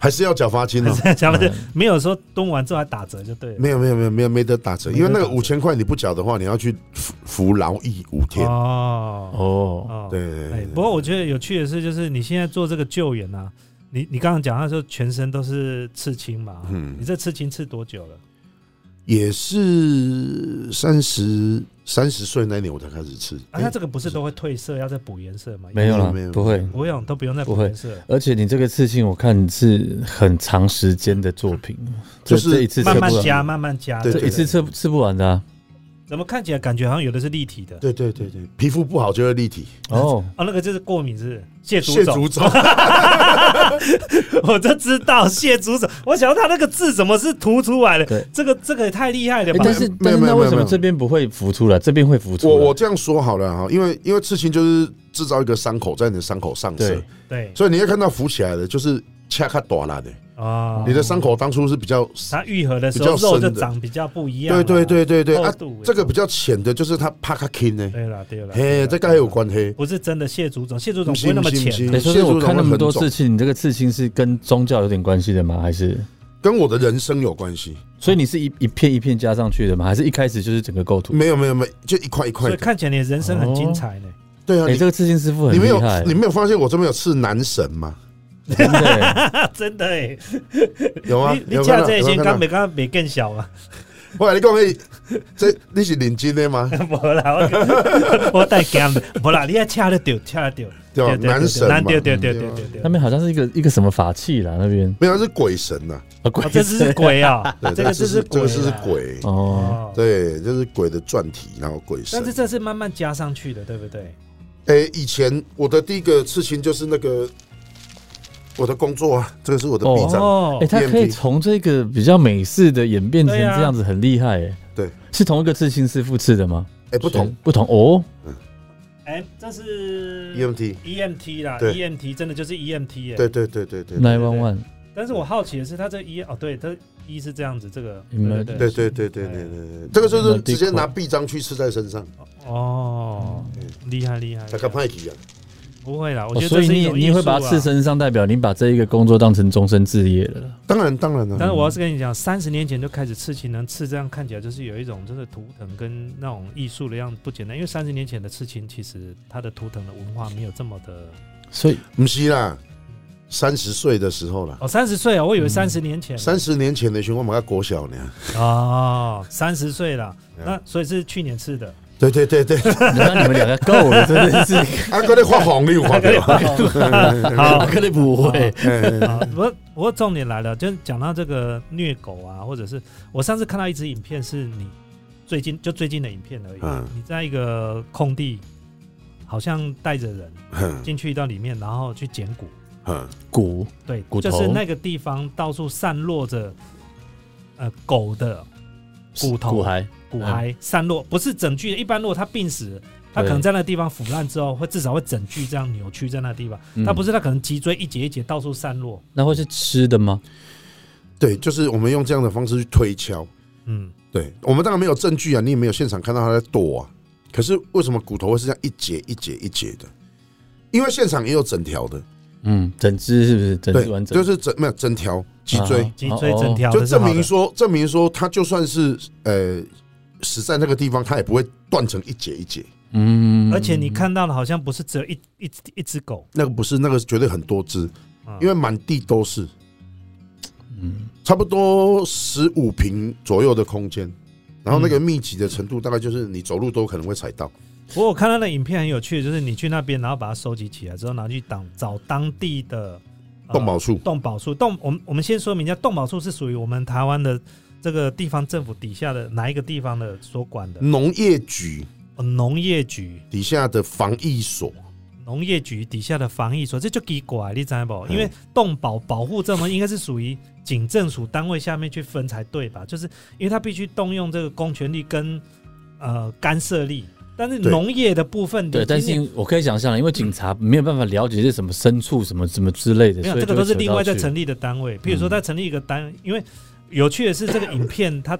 还是要缴罚金哦。缴罚金没有说蹲完之后还打折就对了。没有没有没有没有没得打折，因为那个五千块你不缴的话，你要去服服劳役五天。哦哦，哦，对对哎对，不过我觉得有趣的是，就是你现在做这个救援啊，你你刚刚讲，他说全身都是刺青嘛，嗯你这刺青刺多久了？也是三十三十岁那年我才开始吃。啊，他这个不是都会褪色，要再补颜色吗？没有了没有，不会。不用，都不用再补颜色。而且你这个刺青，我看是很长时间的作品，就是一次慢慢加，慢慢加。对这一次吃吃不完的啊。怎么看起来感觉好像有的是立体的？对对对对，皮肤不好就会立体。哦，哦，那个就是过敏是不是蟹足肿蟹足，肿，*laughs* 我就知道蟹足肿。我想到他那个字怎么是凸出来的对？这个这个也太厉害了吧！诶但是没有但是那为什么这边不会浮出来，这边会浮出来？我我这样说好了哈，因为因为刺青就是制造一个伤口在你的伤口上色对，所以你会看到浮起来的，就是恰卡短了的。哦你的伤口当初是比较，它愈合的时候肉就长比较不一样对。对对对对啊这个比较浅的，就是它帕卡 king 呢。对了对了，嘿，这个还有关系。不是真的蟹足肿，蟹足肿不会那么浅。哎，所以我看那么多刺青，你这个刺青是跟宗教有点关系的吗？还是跟我的人生有关系。所以你是一一片一片加上去的吗？还是一开始就是整个构图？没有没有没有，就一块一块的。所以看起来你的人生很精彩呢。对啊，哎，你这个刺青师傅很你没有厉害你，没有发现我这边有刺男神吗？真的欸。*laughs* 真的哎，有吗？你你有看到架这些有看到刚没刚没更小啊？我跟你讲，嘿，这你是认真的吗？*laughs* 无啦，我 *laughs* 我带干的，无啦，你要掐得掉，掐得掉，对吧？男神嘛，对对对对对吧对对那。边好像是一个一个什么法器啦，那边没有是鬼神呐，啊，鬼哦，这只是鬼啊，对，这个这是鬼啊，这个是鬼，哦，哦。对，就是鬼的转体，然后鬼神但是。这是慢慢加上去的，对不对？诶，以前我的第一个刺青就是那个我的工作啊，这个是我的臂章，哦哎，，它可以从这个比较美式的演变成这样子，很厉害哎。对，是同一个刺青师傅刺的吗？哎，不同。不同哦。哎，这是 EMT，EMT 啦，EMT 真的就是 EMT 哎。对对对对对 nine one one，但是我好奇的是，他这一哦，对，他一是这样子，这个。对对对对对对对对，这个就是直接拿臂章去刺在身上，哦，厉害厉害，大概派去啊。不会啦，我哦觉得所以你你会把刺。身上，代表你把这一个工作当成终身置业了。啦。当然当然了，但是我要是跟你讲，三十年前就开始刺青，能刺这样看起来就是有一种就是图腾跟那种艺术的样子不简单，因为三十年前的刺青其实它的图腾的文化没有这么的所以不是啦，三十岁的时候了，哦，三十岁啊，我以为三十年前。三十年前的时候我们要国小呢。哦，三十岁了，*laughs* 嗯那所以是去年刺的，对对对对，那你们两个够了，真的是，*laughs* 啊，搁咧发红你有看到？*laughs* 好。哥你不会。不过不过重点来了，就是讲到这个虐狗啊，或者是我上次看到一支影片，是你最近就最近的影片而已。嗯。你在一个空地，好像带着人嗯。进去到里面，然后去捡骨。嗯。骨？对，骨头？就是那个地方到处散落着呃狗的骨头、骨骸，骨骸散落，不是整具的。一般如果它病死，它可能在那个地方腐烂之后，会至少会整具这样扭曲在那地方。嗯它不是，它可能脊椎一节一节到处散落。那会是吃的吗？对，就是我们用这样的方式去推敲。嗯，对我们当然没有证据啊，你也没有现场看到他在剁啊。可是为什么骨头会是这样一节一节一节的？因为现场也有整条的，嗯，整只是不是？整对只完，整，就是整没有整条脊椎，啊脊椎整条就证明说证明说他就算是呃死在那个地方，它也不会断成一节一节。嗯，而且你看到的好像不是只有一一只一只狗，那个不是，那个绝对很多只，嗯。因为满地都是，嗯，差不多十五平左右的空间，然后那个密集的程度大概就是你走路都可能会踩到。不过我看到的影片很有趣，就是你去那边，然后把它收集起来之后，拿去当找当地的、呃动保处。动保处。动，我们我们先说明一下，动保处是属于我们台湾的这个地方政府底下的哪一个地方的所管的？农业局呃农业局，底下的防疫所，农业局底下的防疫所，这就奇怪，你知道不？嗯因为动保保护这么应该是属于警政署单位下面去分才对吧？就是因为他必须动用这个公权力跟呃干涉力，但是对农业的部分，对，但是我可以想象，因为警察没有办法了解是什么牲畜、什么什么之类的，没有，这个都是另外再在成立的单位。譬如说，嗯再成立一个单，因为有趣的是，这个影片它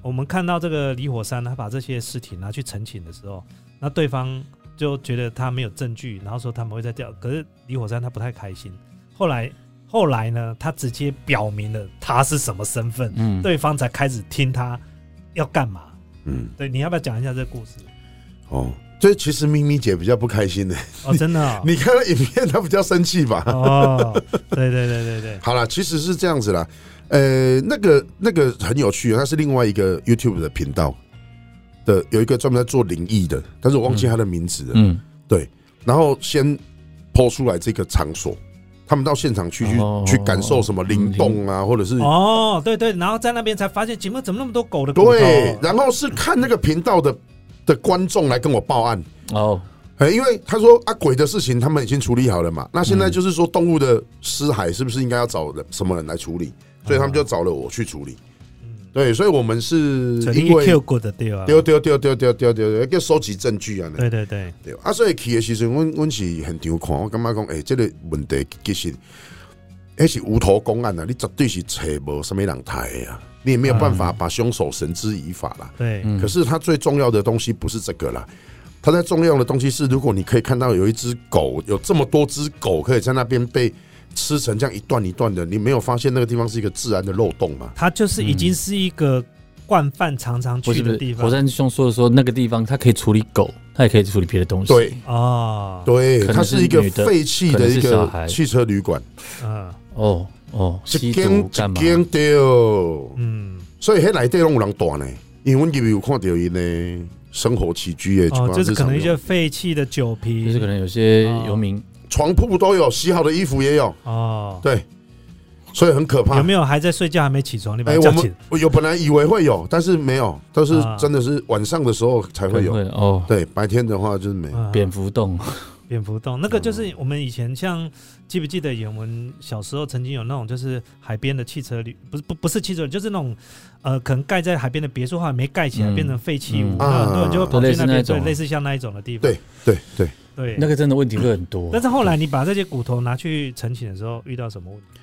我们看到这个李火山他把这些尸体拿去澄清的时候，那对方就觉得他没有证据，然后说他们会再调。可是李火山他不太开心。后来后来呢，他直接表明了他是什么身份，嗯，对方才开始听他要干嘛。嗯，对，你要不要讲一下这个故事？哦，这其实咪咪姐比较不开心的，哦，真的、哦，*laughs* 你看到影片她比较生气吧？哦，对对对对对，*laughs* 好了，其实是这样子啦。呃，那个那个很有趣，它是另外一个 YouTube 的频道的，有一个专门在做灵异的，但是我忘记他的名字了。嗯，对然后先抛出来这个场所，他们到现场去去哦去感受什么灵动啊，或者是哦，对对，然后在那边才发现，节目怎么那么多狗的骨头？对，然后是看那个频道的的观众来跟我报案。哦，哎，因为他说啊，鬼的事情他们已经处理好了嘛，那现在就是说动物的尸骸是不是应该要找人什么人来处理？所以他们就找了我去处理。对，所以我们是因为 Q 过的？丢丢丢丢丢丢丢，要收集证据啊。对对对，对啊，所以去的时阵，我我是现场看，我感觉讲，哎、这个问题其实，迄是无头公案啊，你绝对是找无什么人抬的啊，你也没有办法把凶手绳之以法啦。对，嗯。可是它最重要的东西不是这个啦，它在重要的东西是，如果你可以看到有一只狗，有这么多只狗可以在那边被吃成这样一段一段的，你没有发现那个地方是一个自然的漏洞吗？它就是已经是一个惯犯常常去的地方。火。山兄说的说那个地方，它可以处理狗，它也可以处理别的东西。对，哦，对，它是一个废弃的一个汽车旅馆，嗯。哦哦，吸一间毒干嘛？一？间丢。嗯，所以迄内底拢有人住呢，因为阮入面有看到因的生活起居的，哦，就是可能一些些废弃的酒瓶，就是可能有些游民。床铺都有，洗好的衣服也有，哦，对，所以很可怕。有没有还在睡觉还没起床？你把哎、他叫起我们。我有本来以为会有，但是没有，都是啊。真的是晚上的时候才会有。会哦，对，白天的话就是没蝙蝠洞，蝙蝠洞，那个就是我们以前像记不记得我们小时候曾经有那种就是海边的汽车旅，不是不不是汽车旅，就是那种呃可能盖在海边的别墅，后来没盖起来嗯变成废弃物，嗯那很多人就会跑去那边，对，类似像那一种的地方，对对对，对那个真的问题会很多但。是后来你把这些骨头拿去澄清的时候，遇到什么问题？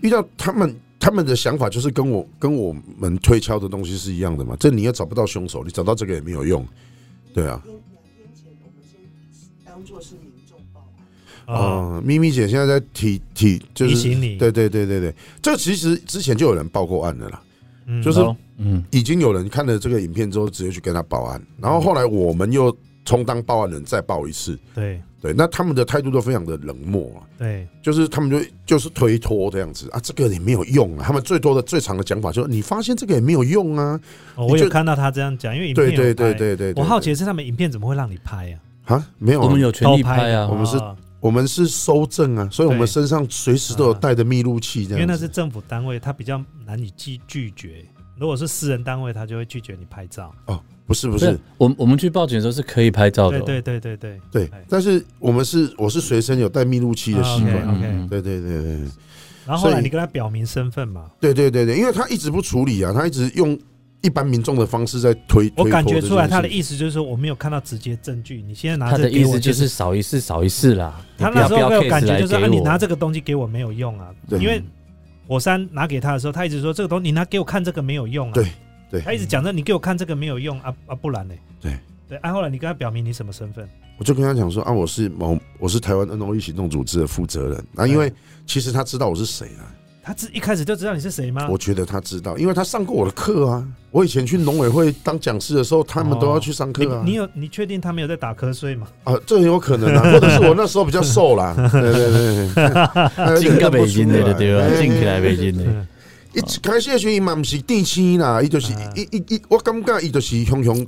遇到他们他们的想法就是跟我跟我们推敲的东西是一样的嘛。这你也找不到凶手，你找到这个也没有用。对啊，两天前我们先当做是案，哦，哦，咪咪姐现在在提提就是提醒你。对对对对对，这其实之前就有人报过案的啦。嗯。就是哦嗯，已经有人看了这个影片之后，直接去跟他报案，然后后来我们又充当报案人再报一次，对。对，那他们的态度都非常的冷漠啊，对，就是他们就就是推脱这样子啊，这个也没有用啊，他们最多的最长的讲法就是你发现这个也没有用啊，哦我有就看到他这样讲，因为影片有对对对对对，对我好奇的是他们影片怎么会让你拍啊？啊，没有啊，我们有权利拍啊，我们是哦我们是收证啊，所以我们身上随时都有带着密录器这样子，因为那是政府单位，他比较难以拒拒绝。如果是私人单位，他就会拒绝你拍照。哦，不是不不是，我我们去报警的时候是可以拍照的哦，对对对对对。对哎，但是我们是我是随身有带密录器的习啊惯对对对对对。然后后来你跟他表明身份嘛，对对对对，因为他一直不处理啊，他一直用一般民众的方式在推。我感觉出来他的意思就是说我没有看到直接证据，你现在拿他这的意思就是少一事少一事啦。他那时候你不要不要给我感觉就是啊，你拿这个东西给我没有用啊，对因为火山拿给他的时候，他一直说这个东西你拿给我看这个没有用啊，对对他一直讲着你给我看这个没有用啊啊，不然呢？对对，啊，后来你跟他表明你什么身份？我就跟他讲说啊，我是某我是台湾 N O E 行动组织的负责人啊，因为其实他知道我是谁啊，他知一开始就知道你是谁吗？我觉得他知道，因为他上过我的课啊。我以前去农委会当讲师的时候，他们都要去上你课啊。你有你确定他没有在打瞌睡吗？啊，这很有可能啊，*laughs* 或者是我那时候比较瘦啦。*laughs* 对对对对，进个北京的对吧？进起来北京的，一开始的时候，伊嘛不是地气啦，伊就是啊一一一，我感觉伊就是熊熊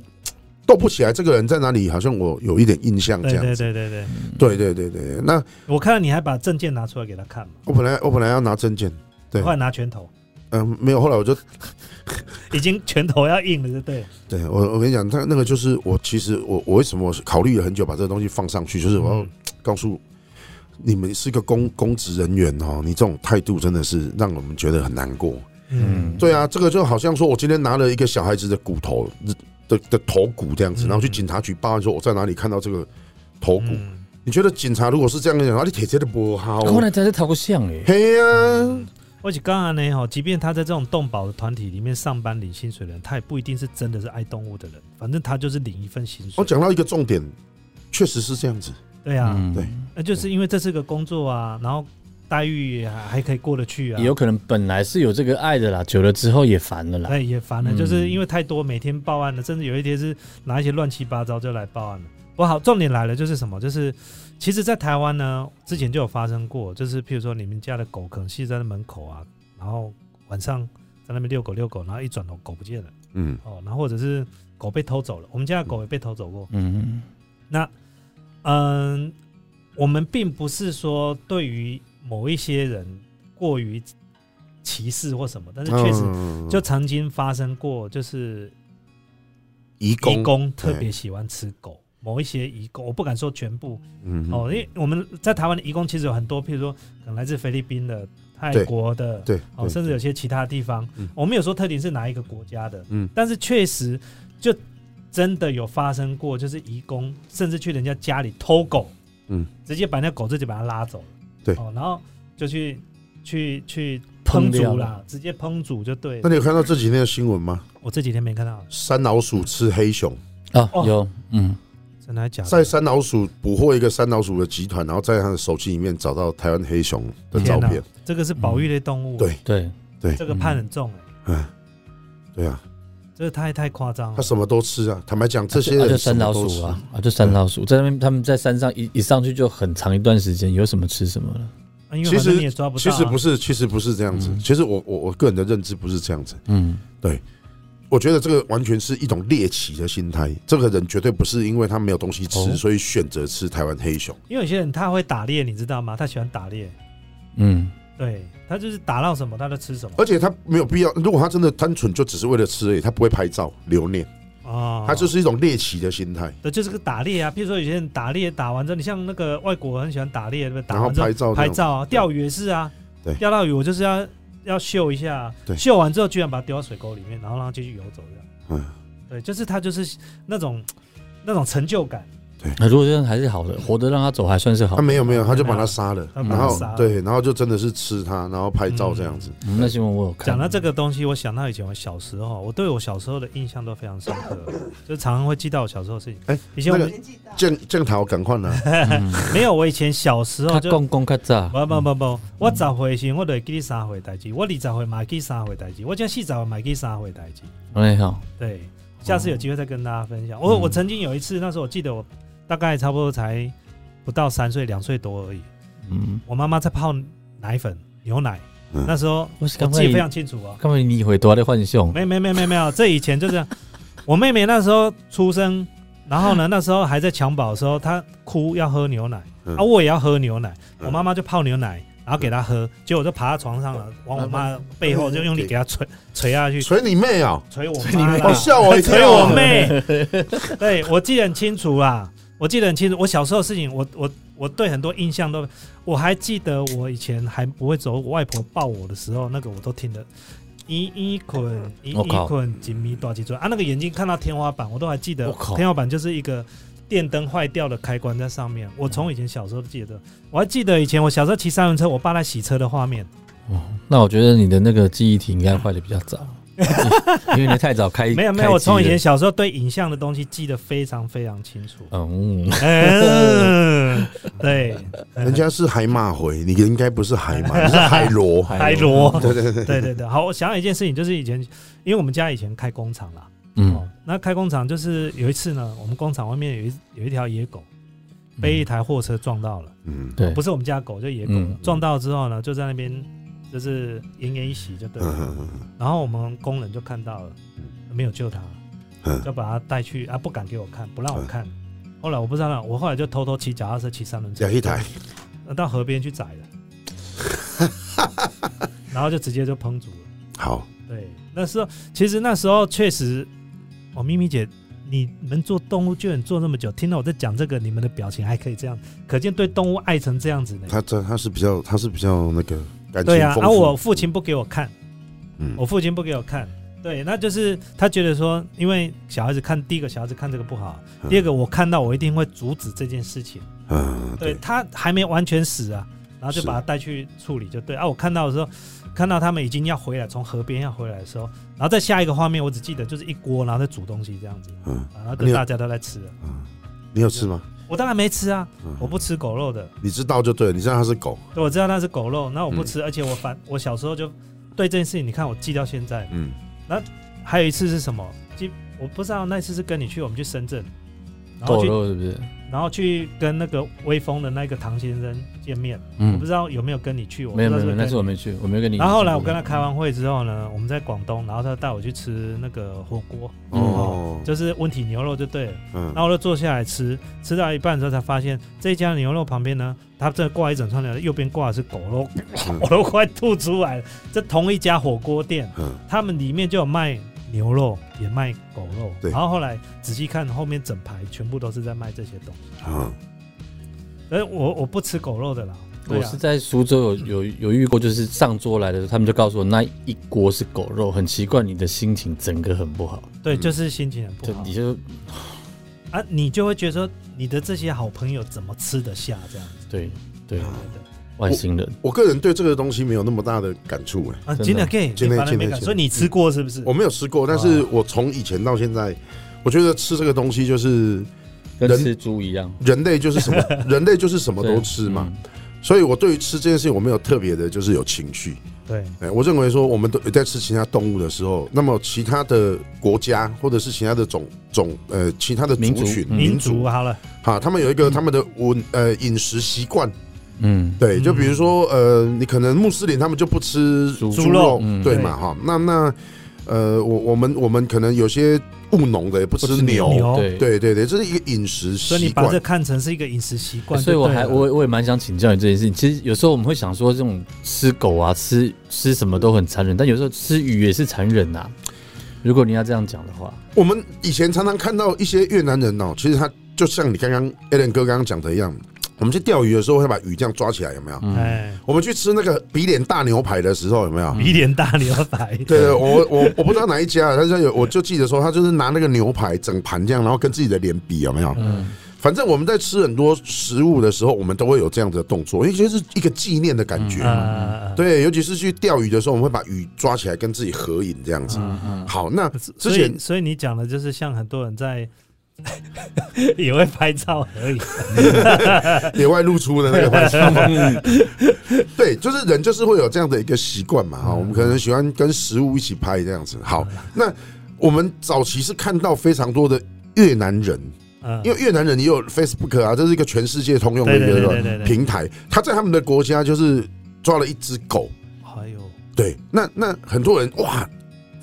斗不起来。这个人在哪里？好像我有一点印象这对对样子。对对对，对对对对，那我看到你还把证件拿出来给他看嘛，我本来我本来要拿证件，对。后来拿拳头，嗯，没有，后来我就 *laughs* 已经拳头要硬了，就对了。对我我跟你讲，他那个就是我其实我我为什么我考虑了很久把这个东西放上去，就是我要嗯告诉你们是个公公职人员哦，你这种态度真的是让我们觉得很难过。嗯，对啊，这个就好像说我今天拿了一个小孩子的骨头的的头骨这样子，嗯。然后去警察局报案说我在哪里看到这个头骨。嗯。你觉得警察如果是这样讲，啊你铁铁的不好？后来才是头像哎，嘿呀，而且刚刚呢，哈，即便他在这种动保的团体里面上班领薪水的人，他也不一定是真的是爱动物的人，反正他就是领一份薪水我。讲到一个重点，确实是这样子。对啊，嗯对那就是因为这是个工作啊，然后待遇还还可以过得去啊。也有可能本来是有这个爱的啦，久了之后也烦了啦。对，也烦了，嗯就是因为太多，每天报案了，甚至有一天是拿一些乱七八糟就来报案了。不好，重点来了，就是什么？就是其实，在台湾呢，之前就有发生过，就是譬如说你们家的狗可能系在那门口啊，然后晚上在那边遛狗遛狗，然后一转头狗不见了。嗯。哦，然后或者是狗被偷走了，我们家的狗也被偷走过。嗯，那嗯，我们并不是说对于某一些人过于歧视或什么，但是确实嗯。就曾经发生过，就是义移工，工特别喜欢吃狗，某一些移工，我不敢说全部。嗯哦，因为我们在台湾的移工其实有很多，譬如说可能来自菲律宾的、泰国的，对，哦，甚至有些其他地方。嗯，我们有说特定是哪一个国家的，嗯。但是确实就真的有发生过，就是移工甚至去人家家里偷狗，嗯，直接把那狗自己把它拉走了，对。哦，然后就去去去烹煮啦，直接烹煮就对。那你有看到这几天的新闻吗？我这几天没看到，山老鼠吃黑熊，哦啊有，嗯，真的还假的？在山老鼠捕获一个山老鼠的集团，然后在他的手机里面找到台湾黑熊的照片。这个是保育类动物，对对，对，这个判很重哎、嗯，对啊，这个太太夸张了。他什么都吃啊。坦白讲，这些人啊就山老鼠啊，啊就山老鼠，在那边他们在山上一一上去就很长一段时间，有什么吃什么了。其实啊因为反正你也抓不到、啊。其实不是，其实不是这样子。嗯其实我我我个人的认知不是这样子。嗯，我觉得这个完全是一种猎奇的心态。这个人绝对不是因为他没有东西吃，哦所以选择吃台湾黑熊。因为有些人他会打猎，你知道吗？他喜欢打猎，嗯，对他就是打到什么他就吃什么而且他没有必要，如果他真的单纯就只是为了吃而已，他不会拍照留念，哦。他就是一种猎奇的心态，对，就是个打猎啊。譬如说有些人打猎打完之后，你像那个外国很喜欢打猎，对不对？打然后完之后拍照这样拍照啊，钓鱼也是啊。对钓到鱼我就是要要秀一下，对秀完之后居然把它丢到水沟里面，然后让它继续游走这样。嗯，对，就是他就是那种那种成就感。那如果这样还是好的，活着让他走还算是好他。没有没有，他就把他杀了，然后对，然后就真的是吃他，然后拍照这样子。嗯，那新闻我有看。讲到这个东西，我想到以前我小时候，我对我小时候的印象都非常深刻，*laughs* 就常常会记到我小时候的事情。哎以前我们、那年纪大，降降头赶快呢，嗯 *laughs* 没有，我以前小时候就他公公较早，不不不不，我十岁时我就会记你三回代志，我二十岁嘛会记三回代志，我现在四十岁嘛会记三回代志。哎好，对，下次有机会再跟大家分享。我、嗯我曾经有一次，那时候我记得我大概差不多才不到三岁，两岁多而已。嗯，我妈妈在泡奶粉、牛奶，嗯那时候我记得非常清楚啊。干嘛你回多的幻想？没没没没没有，这以前就这样。*laughs* 我妹妹那时候出生，然后呢，*laughs* 那时候还在襁褓的时候，她哭要喝牛奶，嗯啊，我也要喝牛奶，嗯我妈妈就泡牛奶，然后给她喝，结果我就爬到床上了，往我妈背后就用力给她捶捶下去，捶你妹啊！捶我妈啦哦，吓我！捶我妹。对我记得很清楚啦，我记得很清楚。我小时候的事情，我我我对很多印象都，我还记得我以前还不会走，我外婆抱我的时候，那个我都听得。一一捆一一捆紧密大脊椎啊，那个眼睛看到天花板，我都还记得天花板就是一个电灯坏掉的开关在上面。我从以前小时候都记得，我还记得以前我小时候骑三轮车，我爸在洗车的画面。哦，那我觉得你的那个记忆体应该坏的比较早。*laughs* 因为你太早开，没有没有，我从以前小时候对影像的东西记得非常非常清楚。嗯，嗯，*laughs* 对，人家是海马回，你应该不是海马，*laughs* 你是海螺。海螺，对对对，对对对。好，我想到一件事情，就是以前，因为我们家以前开工厂啦，嗯。哦，那开工厂就是有一次呢，我们工厂外面有一有一条野狗被一台货车撞到了，嗯。对。不是我们家狗，就野狗。嗯。撞到之后呢，就在那边就是奄奄一息，就对了。嗯嗯然后我们工人就看到了，没有救他，嗯就把他带去啊，不敢给我看，不让我看。后来我不知道呢，我后来就偷偷骑脚踏车、骑三轮车有一台，到河边去宰了，*laughs* 然后就直接就烹煮了。好，对，那时候其实那时候确实，哦，咪咪姐，你们做动物救援做那么久，听到我在讲这个，你们的表情还可以这样，可见对动物爱成这样子呢。他这他是比较他是比较那个感情对啊，丰而、我，父亲不给我看，嗯我父亲不给我看。对，那就是他觉得说，因为小孩子看第一个小孩子看这个不好，嗯第二个我看到我一定会阻止这件事情。嗯对他还没完全死啊，然后就把他带去处理就对啊。我看到的时候，看到他们已经要回来，从河边要回来的时候，然后再下一个画面，我只记得就是一锅，然后在煮东西这样子，嗯然后就大家都在吃。嗯，你有吃吗？我当然没吃啊，嗯我不吃狗肉的，你知道就对了，你知道它是狗，对我知道它是狗肉，那我不嗯吃，而且我反我小时候就对这件事情，你看我记到现在。嗯那还有一次是什么？记我不知道那次是跟你去，我们去深圳，然后狗去肉是不是？然后去跟那个威风的那个唐先生见面。我不嗯，知道有没有跟你去，我没有没有，那不知道是我没去，我没有跟你。然后后来我跟他开完会之后呢，我们在广东，然后他带我去吃那个火锅，哦，就是温体牛肉就对了。嗯然后我就坐下来吃，吃到一半的时候才发现，这家牛肉旁边呢，他这挂一整串牛肉，右边挂的是狗肉，嗯我都快吐出来了。这同一家火锅店，嗯他们里面就有卖牛肉，也卖狗肉。对。然后后来仔细看，后面整排全部都是在卖这些东西。嗯。哎我我不吃狗肉的啦。啊。我是，在苏州有有有遇过，就是上桌来的时候，他们就告诉我那一锅是狗肉，很奇怪，你的心情整个很不好，对，嗯。就是心情很不好。就你就啊，你就会觉得说，你的这些好朋友怎么吃得下？这样子？对对。对对外星人，我个人对这个东西没有那么大的感触哎，啊，真的？真的可以，真的你反而没感，真的所以你吃过是不是？我没有吃过，但是我从以前到现在，我觉得吃这个东西就是人跟吃猪一样，人类就是什么，*laughs* 人类就是什么都吃嘛，嗯。所以我对于吃这件事情我没有特别的，就是有情绪。对，哎，我认为说我们都在吃其他动物的时候，那么其他的国家或者是其他的种种呃其他的民族族群嗯。民族好了，好，他们有一个他们的文呃饮食习惯，嗯，对，就比如嗯说呃，你可能穆斯林他们就不吃猪猪肉，嗯对嘛哈，那那呃我我们我们可能有些务农的也不吃牛，牛对。对对对，这是一个饮食习惯所以你把这。看成是一个饮食习惯所以我还我我也蛮想请教你这件事情。其实有时候我们会想说，这种吃狗啊，吃吃什么都很残忍，但有时候吃鱼也是残忍呐、如果你要这样讲的话，我们以前常常看到一些越南人哦，其实他就像你刚刚 Alan 哥刚刚讲的一样，我们去钓鱼的时候会把鱼这样抓起来，有没有？嗯，哎，我们去吃那个比脸大牛排的时候，有没有？比脸大牛排，对对，我我我不知道哪一家，但是有我就记得说，他就是拿那个牛排整盘这样，然后跟自己的脸比，有没有？嗯，反正我们在吃很多食物的时候，我们都会有这样子的动作，因为就是一个纪念的感觉对，尤其是去钓鱼的时候，我们会把鱼抓起来跟自己合影这样子。好，那之前所以你讲的就是像很多人在 *laughs* 也会拍照而已，*laughs* 野外露出的那个拍照，*laughs* 对，就是人就是会有这样的一个习惯嘛哈，我们可能喜欢跟食物一起拍这样子。好，那我们早期是看到非常多的越南人，嗯，因为越南人也有 Facebook 啊，这是一个全世界通用的一个平台，他在他们的国家就是抓了一只狗，还有对，那那很多人哇。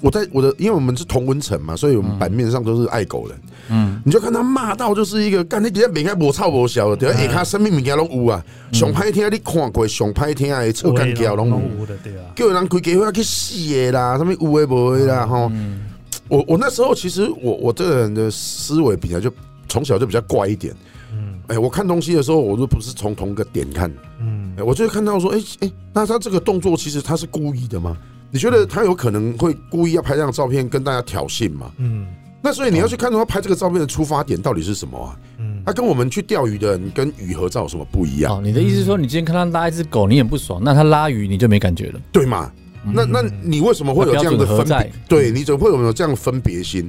我在我的，因为我们是同温层嘛，所以我们版面上都是爱狗人。嗯，你就看他骂到就是一个干你底下每个无臭无小的，对，嗯。下骹生命物件拢有啊，上歹听你看过，上歹听的臭干胶拢有，叫人开家伙去死的啦，什么有的无的啦，吼。嗯。我我那时候其实我我这个人的思维比较就从小就比较怪一点，嗯。哎，我看东西的时候，我都不是从同一个点看，嗯。哎，我就会看到说，哎哎，那他这个动作其实他是故意的吗？你觉得他有可能会故意要拍这张照片跟大家挑衅吗？嗯那所以你要去看到他拍这个照片的出发点到底是什么啊？嗯他跟我们去钓鱼的人跟鱼合照有什么不一样？哦，你的意思是说，你今天看他拉一只狗，你很不爽，那他拉鱼你就没感觉了？对嘛？那那你为什么会有这样的分别？对，你怎么会有这样的分别心？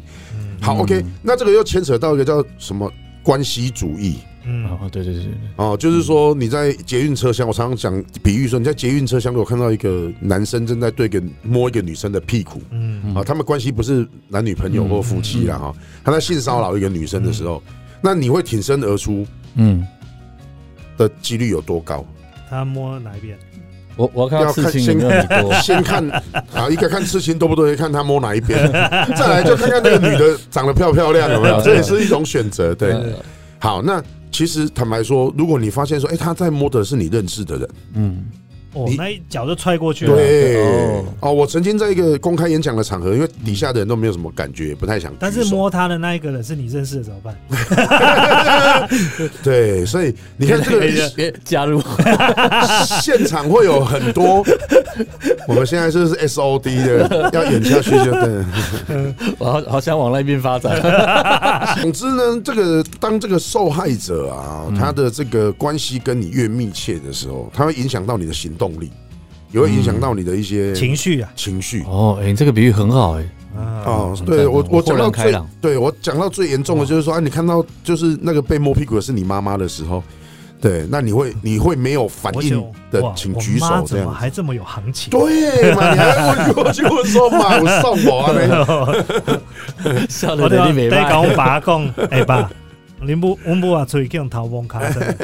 好嗯，OK，那这个又牵扯到一个叫什么关系主义嗯，哦，对对对对。对，哦，就是说你在捷运车厢，我常常讲比喻说，你在捷运车厢如果看到一个男生正在对一个摸一个女生的屁股。嗯。啊，他们关系不是男女朋友或夫妻啦哈，他在性骚扰一个女生的时候，那你会挺身而出嗯，的几率有多高？他摸哪一边？我我要看到要看刺青有没有你多，*laughs* 先看啊，一个看刺青多不多，一个看他摸哪一边，*laughs* 再来就看看那个女的长得漂不漂亮，有没有？这也是一种选择。对，呃好，那其实坦白说，如果你发现说，哎，他在摸的是你认识的人，嗯，哦你，那一脚就踹过去了。对哦哦，我曾经在一个公开演讲的场合，因为底下的人都没有什么感觉，也不太想，但是摸他的那一个人是你认识的怎么办？*laughs* 对，所以你看这个别 *laughs* 加入，现场会有很多，*laughs* 我们现在就是 S O D 的，要演下去就对。我好好想往那边发展。总之呢，这个当这个受害者啊，他的这个关系跟你越密切的时候，他会影响到你的行动力，也会影响到你的一些情绪啊，情绪。哦，哎，这个比喻很好，哎，啊，哦，对我我讲到最对我讲到最严重的就是说啊，你看到就是那个被摸屁股的是你妈妈的时候，对，那你会你会没有反应的请举手这样子。还这么有行情？对嘛？你还问过去问说嘛，我送我啊 *laughs* 没？笑我对的能力没卖。爸讲，哎爸，恁母阮母啊出去叫头毛卡的，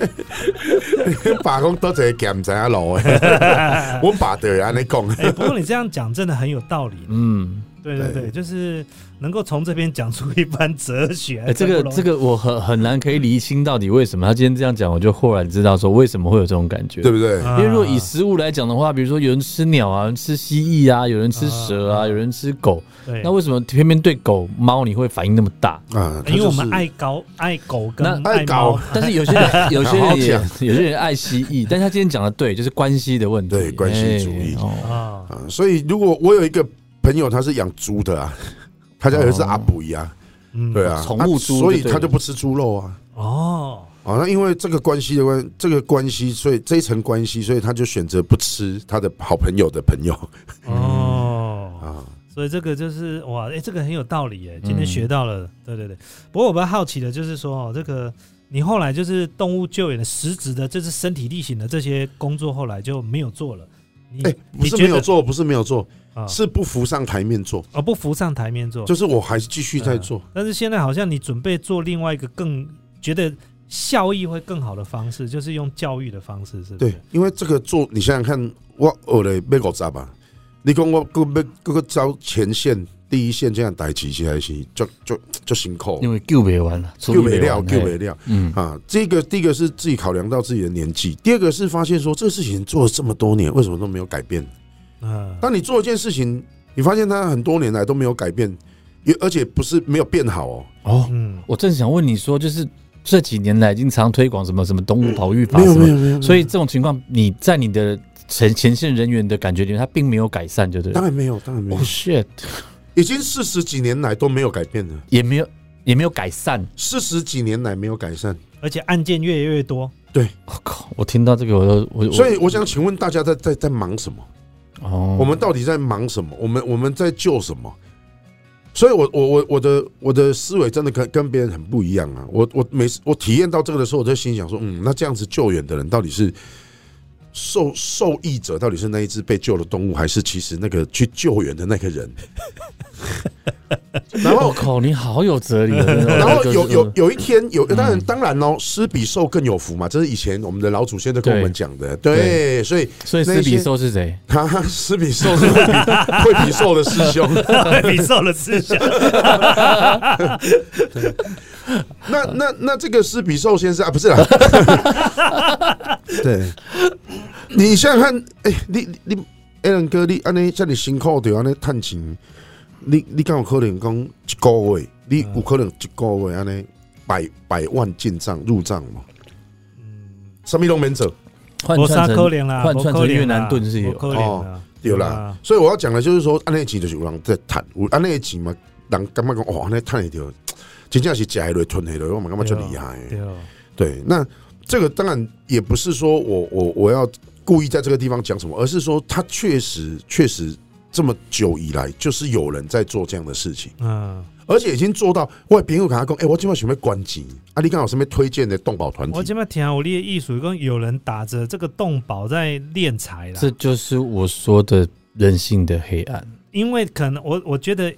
*laughs* 爸讲多一个咸知影路诶，*laughs* 我爸对安尼讲。哎，不过你这样讲真的很有道理。嗯，对对对，就是能够从这边讲出一番哲学。哎，这个这个我很很难可以厘清到底为什么他今天这样讲，我就忽然知道说为什么会有这种感觉。对不对？啊，因为如果以食物来讲的话，比如说有人吃鸟啊，有人吃蜥蜴啊，有人吃蛇啊，啊。有人吃狗，那为什么偏偏对狗、猫你会反应那么大？啊，因为我们爱狗爱狗跟那爱爱搞猫，*laughs* 但是有些人有些人也讲有些人爱蜥蜴，*laughs* 但是他今天讲的对，就是关系的问题，对关系主义。哎哦。所以如果我有一个朋友他是养猪的啊，*laughs* 他家有一只阿布呀，嗯，对啊，宠物猪啊所以他就不吃猪肉啊。哦，啊，那因为这个关系的关，这个关系，所以这一层关系，所以他就选择不吃他的好朋友的朋友哦，*laughs* 啊。所以这个就是哇，哎、这个很有道理哎，今天嗯学到了，对对对。不过我比较好奇的就是说，哦，这个你后来就是动物救援的实质的，就是身体力行的这些工作，后来就没有做了。你、哎，不是没有做，不是没有做，啊，是不浮上台面做，而不浮上台面做，就是我还是继续在做。但是现在好像你准备做另外一个更觉得效益会更好的方式，就是用教育的方式，是不是？对，因为这个做，你想想看，我学了要五十吧，你讲我各要各个招前线第一线这样逮起起来是就就就辛苦，因为救不完了，救没了，完嘿救没了。嗯，啊，这个第一个是自己考量到自己的年纪，第二个是发现说这个事情做了这么多年，为什么都没有改变？嗯，当你做一件事情，你发现它很多年来都没有改变，也而且不是没有变好哦，哦，嗯，我正想问你说，就是这几年来经常推广什么什么动物保育法什么，没有没有没有，所以这种情况你在你的前前线人员的感觉里面，它并没有改善，对不对。当然没有，当然没有。哦，shit，已经四十几年来都没有改变了，也没有也没有改善。四十几年来没有改善，而且案件越来越多，对。我靠！我听到这个，我都我所以我想请问大家在在在忙什么？我们到底在忙什么？我们我们在救什么？所以我，我我我的我的思维真的跟跟别人很不一样啊！我我每次我体验到这个的时候，我就心想说，嗯，那这样子救援的人到底是受受益者，到底是那一只被救的动物，还是其实那个去救援的那个人？*laughs* *laughs* 然后，我靠，你好有哲理 *laughs* 然后有有嗯有一天有，当然当然哦，施比受更有福嘛，这是以前我们的老祖先都跟我们讲的。对，所以所以施比受是谁？他施比受是 *laughs* 惠比惠比寿的师兄。你受的师兄，那那那这个施比寿先生啊，不是啦，对，你想想看，哎、你你你 Alan 哥，你安尼这么辛苦对安尼探钱，你你敢有可能讲一个月，你有可能一个月安尼百百万进账入账吗？什么都免做，换我杀算成可怜啦，换算成越南盾盾是有。可怜啦，对啦。啊。所以我要讲的就是说，安尼钱就是有人在谈，有安尼钱嘛，人感觉讲哦，安尼赚得到，真正是食下落吞下落，我们感觉就厉害。对，那这个当然也不是说我我我要故意在这个地方讲什么，而是说他确实确实这么久以来，就是有人在做这样的事情，嗯，而且已经做到。我的朋友跟他讲，哎、我今晚想要关机，啊，你刚好什么推荐的动保团体？我今麦听我列艺术，跟有人打着这个动保在敛财了。这就是我说的人性的黑暗。因为可能我我觉得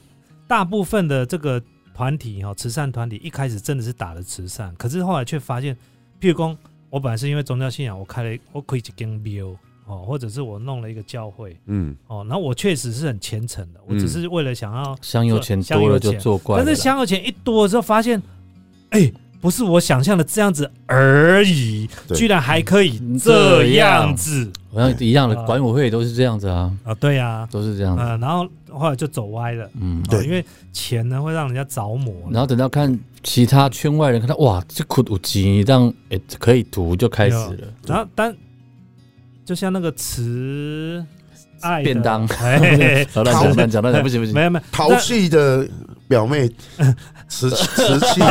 大部分的这个团体哈，慈善团体一开始真的是打了慈善，可是后来却发现，譬如说，我本来是因为宗教信仰，我开了我开一间庙哦，或者是我弄了一个教会嗯，哦，然后我确实是很虔诚的，我只是为了想要，香油钱多了就作怪，但是香油钱一多了之后，发现，哎、不是我想象的这样子而已，居然还可以这样子好像一样的，啊管委会也都是这样子啊，啊！对呀、都是这样子。嗯、然后后来就走歪了。嗯，对哦因为钱呢会让人家着魔。然后等到看其他圈外人看到哇，这苦有钱，让诶可以读就开始了。然后但就像那个慈爱便当哎，*laughs* 好乱讲乱讲乱讲，不行不行没。有没有，淘气的表妹，瓷 *laughs* 瓷器，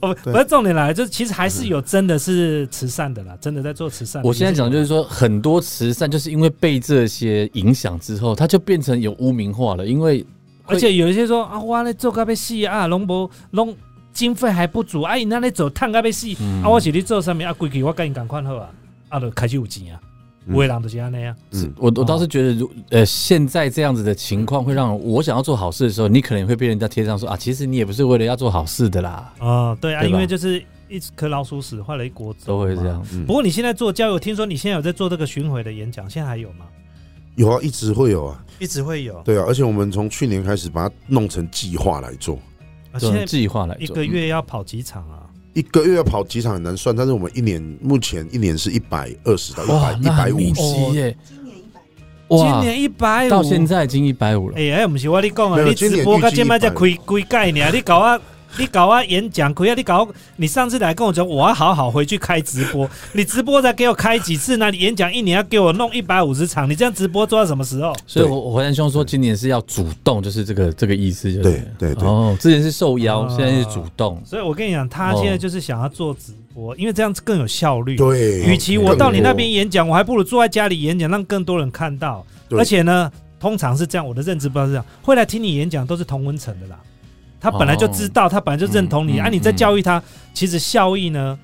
我不是重点来，就是其实还是有真的是慈善的啦，真的在做慈善。我现在讲就是说，很多慈善就是因为被这些影响之后，它就变成有污名化了。因为而且有一些说啊，我那做咖啡戏啊，龙博龙经费还不足，啊，你那里走探咖被戏嗯。啊，我是你做上面啊，规矩我赶紧赶快好啊，啊，就开始有钱啊，嗯。有的人就是安尼啊，嗯，我我倒是觉得，如呃，现在这样子的情况会让我想要做好事的时候，你可能会被人家贴上说啊，其实你也不是为了要做好事的啦，哦，对啊，对吧？因为就是一颗老鼠屎坏了一锅粥，都会这样。。嗯。不过你现在做交友，听说你现在有在做这个巡回的演讲，现在还有吗？有啊，一直会有啊，一直会有，对啊，而且我们从去年开始把它弄成计划来做，啊现在计划来，一个月要跑几场啊？一个月要跑几场很难算，但是我们一年目前一年是一百二十到一百，一百五十，耶，今年一百，今哇，年一百五，到现在已经一百五了。哎，哎，不是我跟你讲啊，你直播到现在才开今开概念，你搞啊，你搞啊演讲开啊，你搞，你上次来跟我讲，我要好好回去开直播，你直播才给我开几次呢？你演讲一年要给我弄一百五十场，你这样直播做到什么时候？所以我我回南兄说，今年是要主动，就是这个这个意思，就对对对哦，之前是受邀，哦现在是主动。所以我跟你讲，他现在就是想要做直播，因为这样子更有效率。对，与其我到你那边演讲，我还不如坐在家里演讲，让更多人看到。而且呢，通常是这样，我的认知不知道是这样，会来听你演讲都是同温层的啦。他本来就知道，他本来就认同你，嗯啊，你在嗯教育他，其实效益呢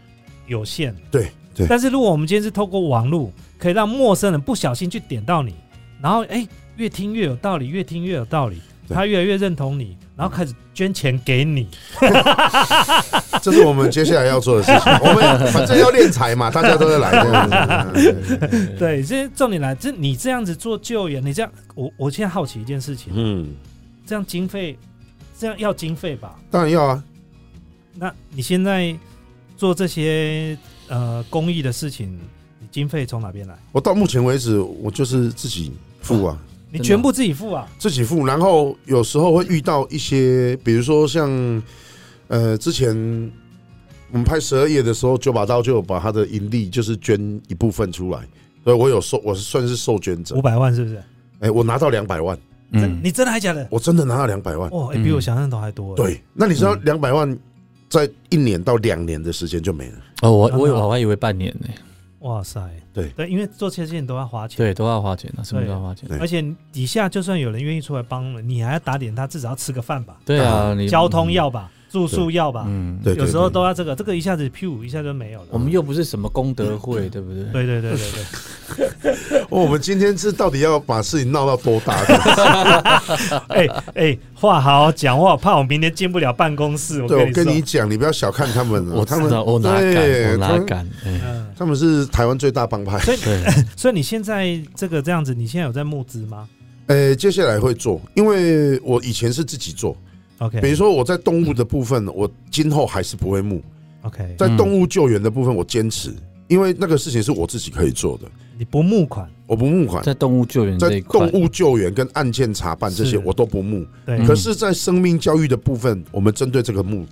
有限。对对但是如果我们今天是透过网络，可以让陌生人不小心去点到你，然后哎，越听越有道理，越听越有道理，他越来越认同你，然后开始捐钱给你。*laughs* *laughs* 这是我们接下来要做的事情。*laughs* 我们反正要练财嘛，大家都在来。对，这重点来，这你这样子做救援，你这样，我我现在好奇一件事情，嗯，这样经费，这样要经费吧？当然要啊。那你现在做这些呃公益的事情，你经费从哪边来？我到目前为止，我就是自己付啊，你全部自己付啊？自己付。然后有时候会遇到一些，比如说像呃，之前我们拍十二夜的时候，九把刀就有把他的盈利就是捐一部分出来，所以我有受，我是算是受捐者五。百万是不是？哎、我拿到两百万，真嗯，你真的还假的？我真的拿了两百万。哇，欸比我想象中还多。，对，那你知道嗯两百万在一年到两年的时间就没了。哦，我我我还以为半年呢，哇塞，对对，因为做这些事情都要花钱。对，都要花钱啊，什么都要花钱。而且底下就算有人愿意出来帮了，你还要打点他，至少要吃个饭吧，对啊，你交通要吧，住宿要吧，嗯，对有时候都要这个，这个一下子噗一下就没有了。我们又不是什么功德会，对不对？对对对对对，*laughs* 哦，我们今天是到底要把事情闹到多大？*laughs* 哎哎，话好好讲，我好怕我明天进不了办公室。我对，我跟你讲，你不要小看他们我哦，他们，我哪敢，对他们我哪敢？他们是台湾最大帮派。所以对，*laughs* 所以你现在这个这样子，你现在有在募资吗呃，接下来会做，因为我以前是自己做，？OK，比如说我在动物的部分，我今后还是不会募；OK，在动物救援的部分，我坚持，因为那个事情是我自己可以做的，你不募款，我不募款。在动物救援这在一块。动，物救援跟案件查办这些是。我都不募，可是，在生命教育的部分，我们针对这个募，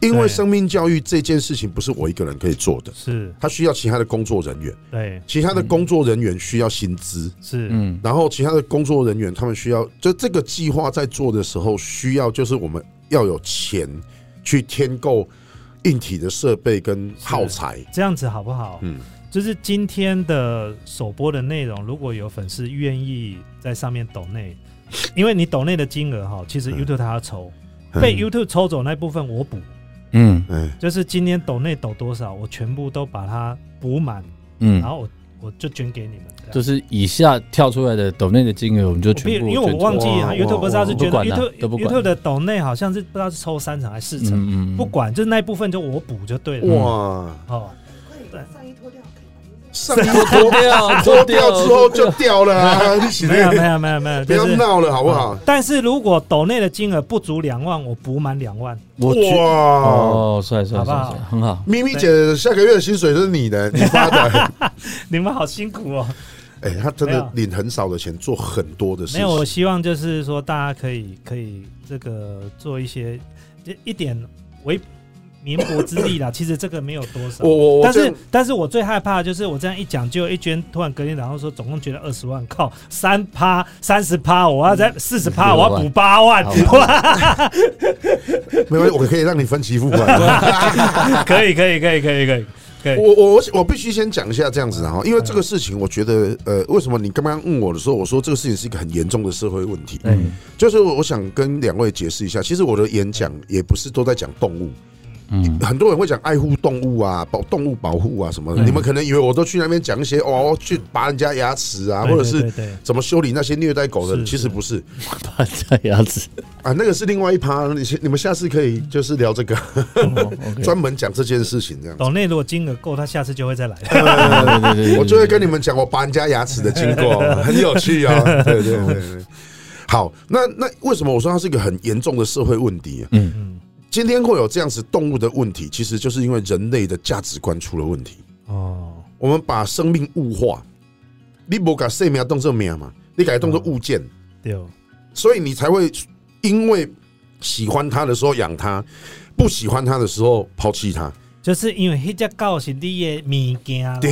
因为生命教育这件事情不是我一个人可以做的，是，它需要其他的工作人员，对，其他的工作人员需要薪资，是，嗯，然后其他的工作人员他们需要，就这个计划在做的时候，需要就是我们要有钱去添购硬体的设备跟耗材。这样子好不好？嗯，就是今天的首播的内容，如果有粉丝愿意在上面抖内，因为你抖内的金额哈，其实嗯。YouTube 它要抽，嗯。被 YouTube 抽走那部分我补，嗯。嗯，就是今天抖内抖多少，我全部都把它补满，嗯。然，后我我就捐给你们。就是以下跳出来的抖内的金额，我们就全部因为我忘记啊 YouTube 不知道是捐不管啦 YouTube 的抖内好像是不知道是抽三成还是四成，嗯嗯，不管就是那一部分就我补就对了。哇，哦，上衣脱掉脱掉之后 *laughs* 就掉了啊！没有没，有没有没有，不要闹了好不好？但是如果抖内的金额不足两万，我补满两万。我哇！哦，帅帅好不好帅帅，很好。咪咪姐下个月的薪水是你的，*laughs* 你发的。你们好辛苦哦。哎，他真的领很少的钱，做很多的事情没有，我。希望就是说大家可以可以这个做一些一点微绵薄之力啦。*laughs* 其实这个没有多少。我。我我但是但是我最害怕的就是我这样一讲，就一捐，突然隔天早上说总共捐了二十万，靠，三趴三十趴，我要在四十趴，我要补八万，*laughs* 没关系，我可以让你分期付款。*laughs* 可以可以可以可以可以可以，我我我我必须先讲一下这样子啊，哈因为这个事情，我觉得呃，为什么你刚刚问我的时候，我说这个事情是一个很严重的社会问题，嗯。就是我想跟两位解释一下，其实我的演讲也不是都在讲动物，嗯，很多人会讲爱护动物啊、保动物保护啊什么的，嗯你们可能以为我都去那边讲一些哦，去拔人家牙齿啊，或者是怎么修理那些虐待狗的，其实不是拔人家牙齿。啊，那个是另外一趴，你先你们下次可以就是聊这个，*laughs* 专门讲这件事情这样子。抖内如果金额够，他下次就会再来。对对对对，我就会跟你们讲我拔人家牙齿的经过，*laughs* 很有趣啊。对对对对。好，那那为什么我说它是一个很严重的社会问题啊？嗯嗯，今天会有这样子动物的问题，其实就是因为人类的价值观出了问题。哦，我们把生命物化，你不把生命当做命嘛，你改当作物件，对哦，所以你才会因为喜欢它的时候养它，不喜欢它的时候抛弃它。就是因为迄只狗是你的物件啦，对，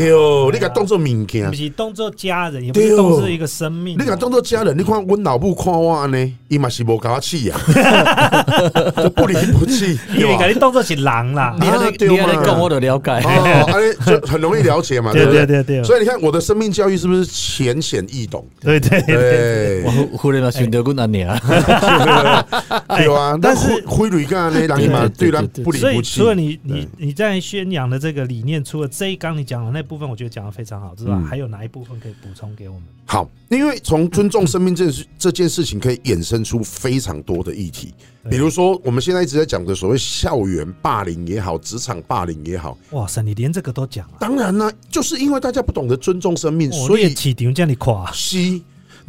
你给当做物件不，是当做家人，也不是一个生命。你给当做家人。你看我老母看我安尼，伊嘛是无甲我气啊，*laughs* 就不离不弃，因为对吧给你当做是狼啦。你你还在嘛跟我的了解，哦，安尼就很容易了解嘛，*laughs* 对不对？对对所以你看我的生命教育是不是浅显易懂？对对对对我，忽忽然了选择过那年啊，*laughs* 对啊。但是灰驴干呢，让你嘛对咱不离所以不弃所以你你你在宣扬的这个理念，除了这一刚你讲的那部分，我觉得讲的非常好之外，嗯还有哪一部分可以补充给我们？好，因为从尊重生命这事这件事情，可以衍生出非常多的议题，比如说我们现在一直在讲的所谓校园霸凌也好，职场霸凌也好，哇塞，你连这个都讲啊！当然呢，就是因为大家不懂得尊重生命，哦所以你的起场这样夸是。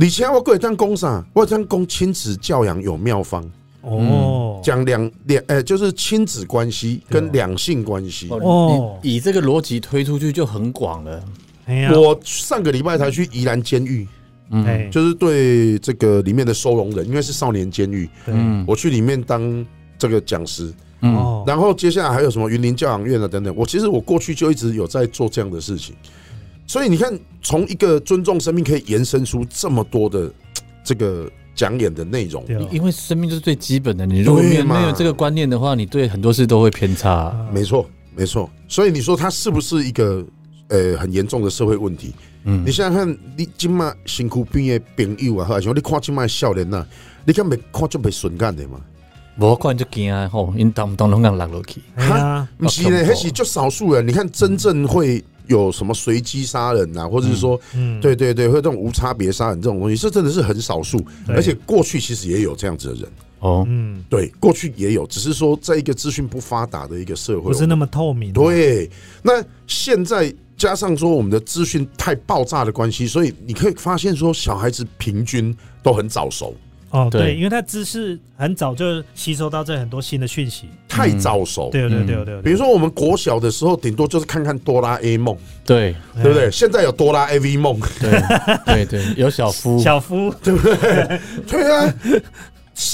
你前我各位当公啥，我当公亲子教养有妙方，哦，讲两两呃，就是亲子关系跟两性关系。哦你以这个逻辑推出去就很广了。哎呀，我上个礼拜才去宜兰监狱，嗯。哎，就是对这个里面的收容人，因为是少年监狱，对。嗯。我去里面当这个讲师。嗯。哦，然后接下来还有什么云林教养院啊等等，我其实我过去就一直有在做这样的事情，所以你看，从一个尊重生命可以延伸出这么多的这个讲演的内容。因为生命就是最基本的，你如果没有有这个观念的话，你对很多事都会偏差。啊没错，没错。所以你说它是不是一个呃很严重的社会问题？嗯你，想想看，你今麦辛苦毕业朋友啊，或者你看今麦少年呐，你看没看就没顺干的嘛？我看就惊啊吼，因当当拢让落落去。哎呀，不是呢，那是就少数人。你看真正会有什么随机杀人啊，或者是说，嗯，对对对，会这种无差别杀人这种东西，这真的是很少数。而且过去其实也有这样子的人，哦，嗯，对，过去也有，只是说在一个资讯不发达的一个社会，不是那么透明。，对。那现在加上说我们的资讯太爆炸的关系，所以你可以发现说，小孩子平均都很早熟，哦，对对，因为他知识很早就吸收到这很多新的讯息。太早熟。对对嗯对对，比如说我们国小的时候，顶多就是看看哆啦 A 梦，对对不对？现在有哆啦 A V 梦，对对对，有小夫，*laughs* 小夫，对不对？*laughs* 对啊。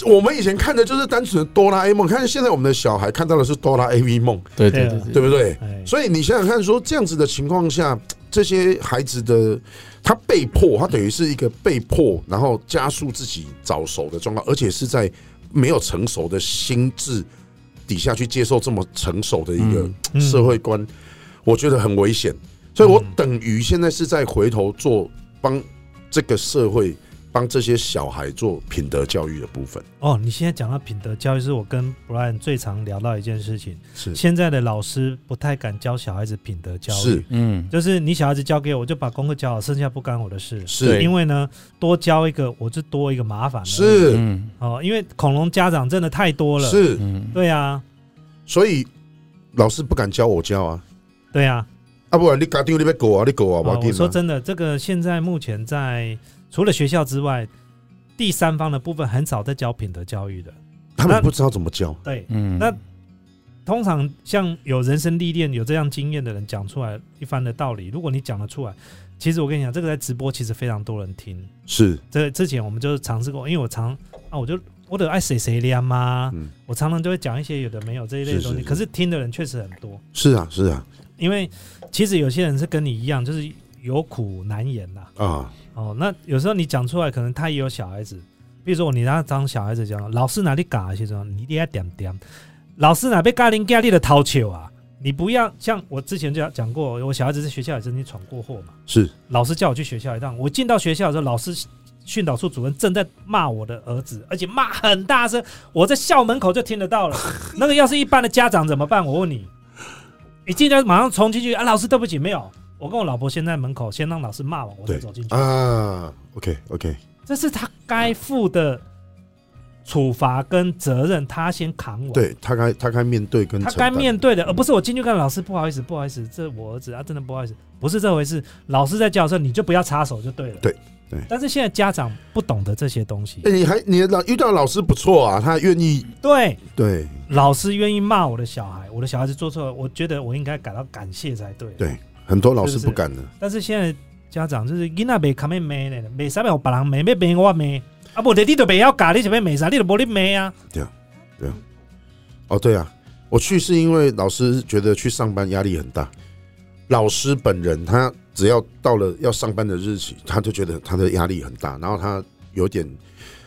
我们以前看的就是单纯的哆啦 A 梦，看现在我们的小孩看到的是哆啦 A V 梦，对对对啊对对，对不对？哎，所以你想想看，说这样子的情况下，这些孩子的他被迫，他等于是一个被迫，然后加速自己早熟的状况，而且是在没有成熟的心智底下去接受这么成熟的一个嗯社会观，我觉得很危险。所以我等于现在是在回头做帮这个社会、帮这些小孩做品德教育的部分。哦，你现在讲到品德教育，是我跟 Brian 最常聊到一件事情。是现在的老师不太敢教小孩子品德教育，是嗯，就是你小孩子交给我，我就把功课教好，剩下不干我的事。是因为呢，多教一个我就多一个麻烦。是嗯哦，因为恐龙家长真的太多了。，是，嗯，对啊，所以老师不敢教我教啊，对啊。啊不然你家丢你要过啊，你狗啊，哦我我说真的，这个现在目前在除了学校之外，第三方的部分很少在教品德教育的。他们不知道怎么教。对，嗯，那通常像有人生历练、有这样经验的人讲出来一番的道理，如果你讲得出来，其实我跟你讲，这个在直播其实非常多人听。是这之前我们就尝试过，因为我常啊，我就我得爱谁谁练嘛，嗯我常常就会讲一些有的没有这一类的东西，是是是可是听的人确实很多，是啊是啊因为其实有些人是跟你一样，就是有苦难言呐。啊，哦，那有时候你讲出来，可能他也有小孩子，比如说你让他当小孩子讲，老师哪里嘎些什么，你一定要点点，老师哪被咖喱咖喱的掏球啊，你不要像我之前就讲过，我小孩子在学校也曾经闯过祸嘛，是。老师叫我去学校一趟，我进到学校的时候，老师训导处主任正在骂我的儿子，而且骂很大声，我在校门口就听得到了。*laughs* 那个要是一般的家长怎么办？我问你，一进来马上冲进去啊！老师对不起，没有，我跟我老婆先在门口先让老师骂完，我再走进去。啊，OK OK，这是他该负的处罚跟责任，他先扛我。对他该他该面对跟他该面对的，而不是我进去跟老师不好意思，不好意思，这我儿子啊，真的不好意思，不是这回事。老师在教的时候，你就不要插手就对了。对对但是现在家长不懂得这些东西哎，，你还你的老遇到老师不错啊，他愿意对，对老师愿意骂我的小孩，我的小孩子做错了，我觉得我应该感到感谢才对。对，很多老师不敢的，但是现在家长就是囡仔袂卡咩骂呢，袂使要别人骂，要骂我骂，啊不，你都袂要教，你是要骂啥？你都无你骂啊。哦，对啊，我去是因为老师觉得去上班压力很大，老师本人他只要到了要上班的日期，他就觉得他的压力很大，然后他有点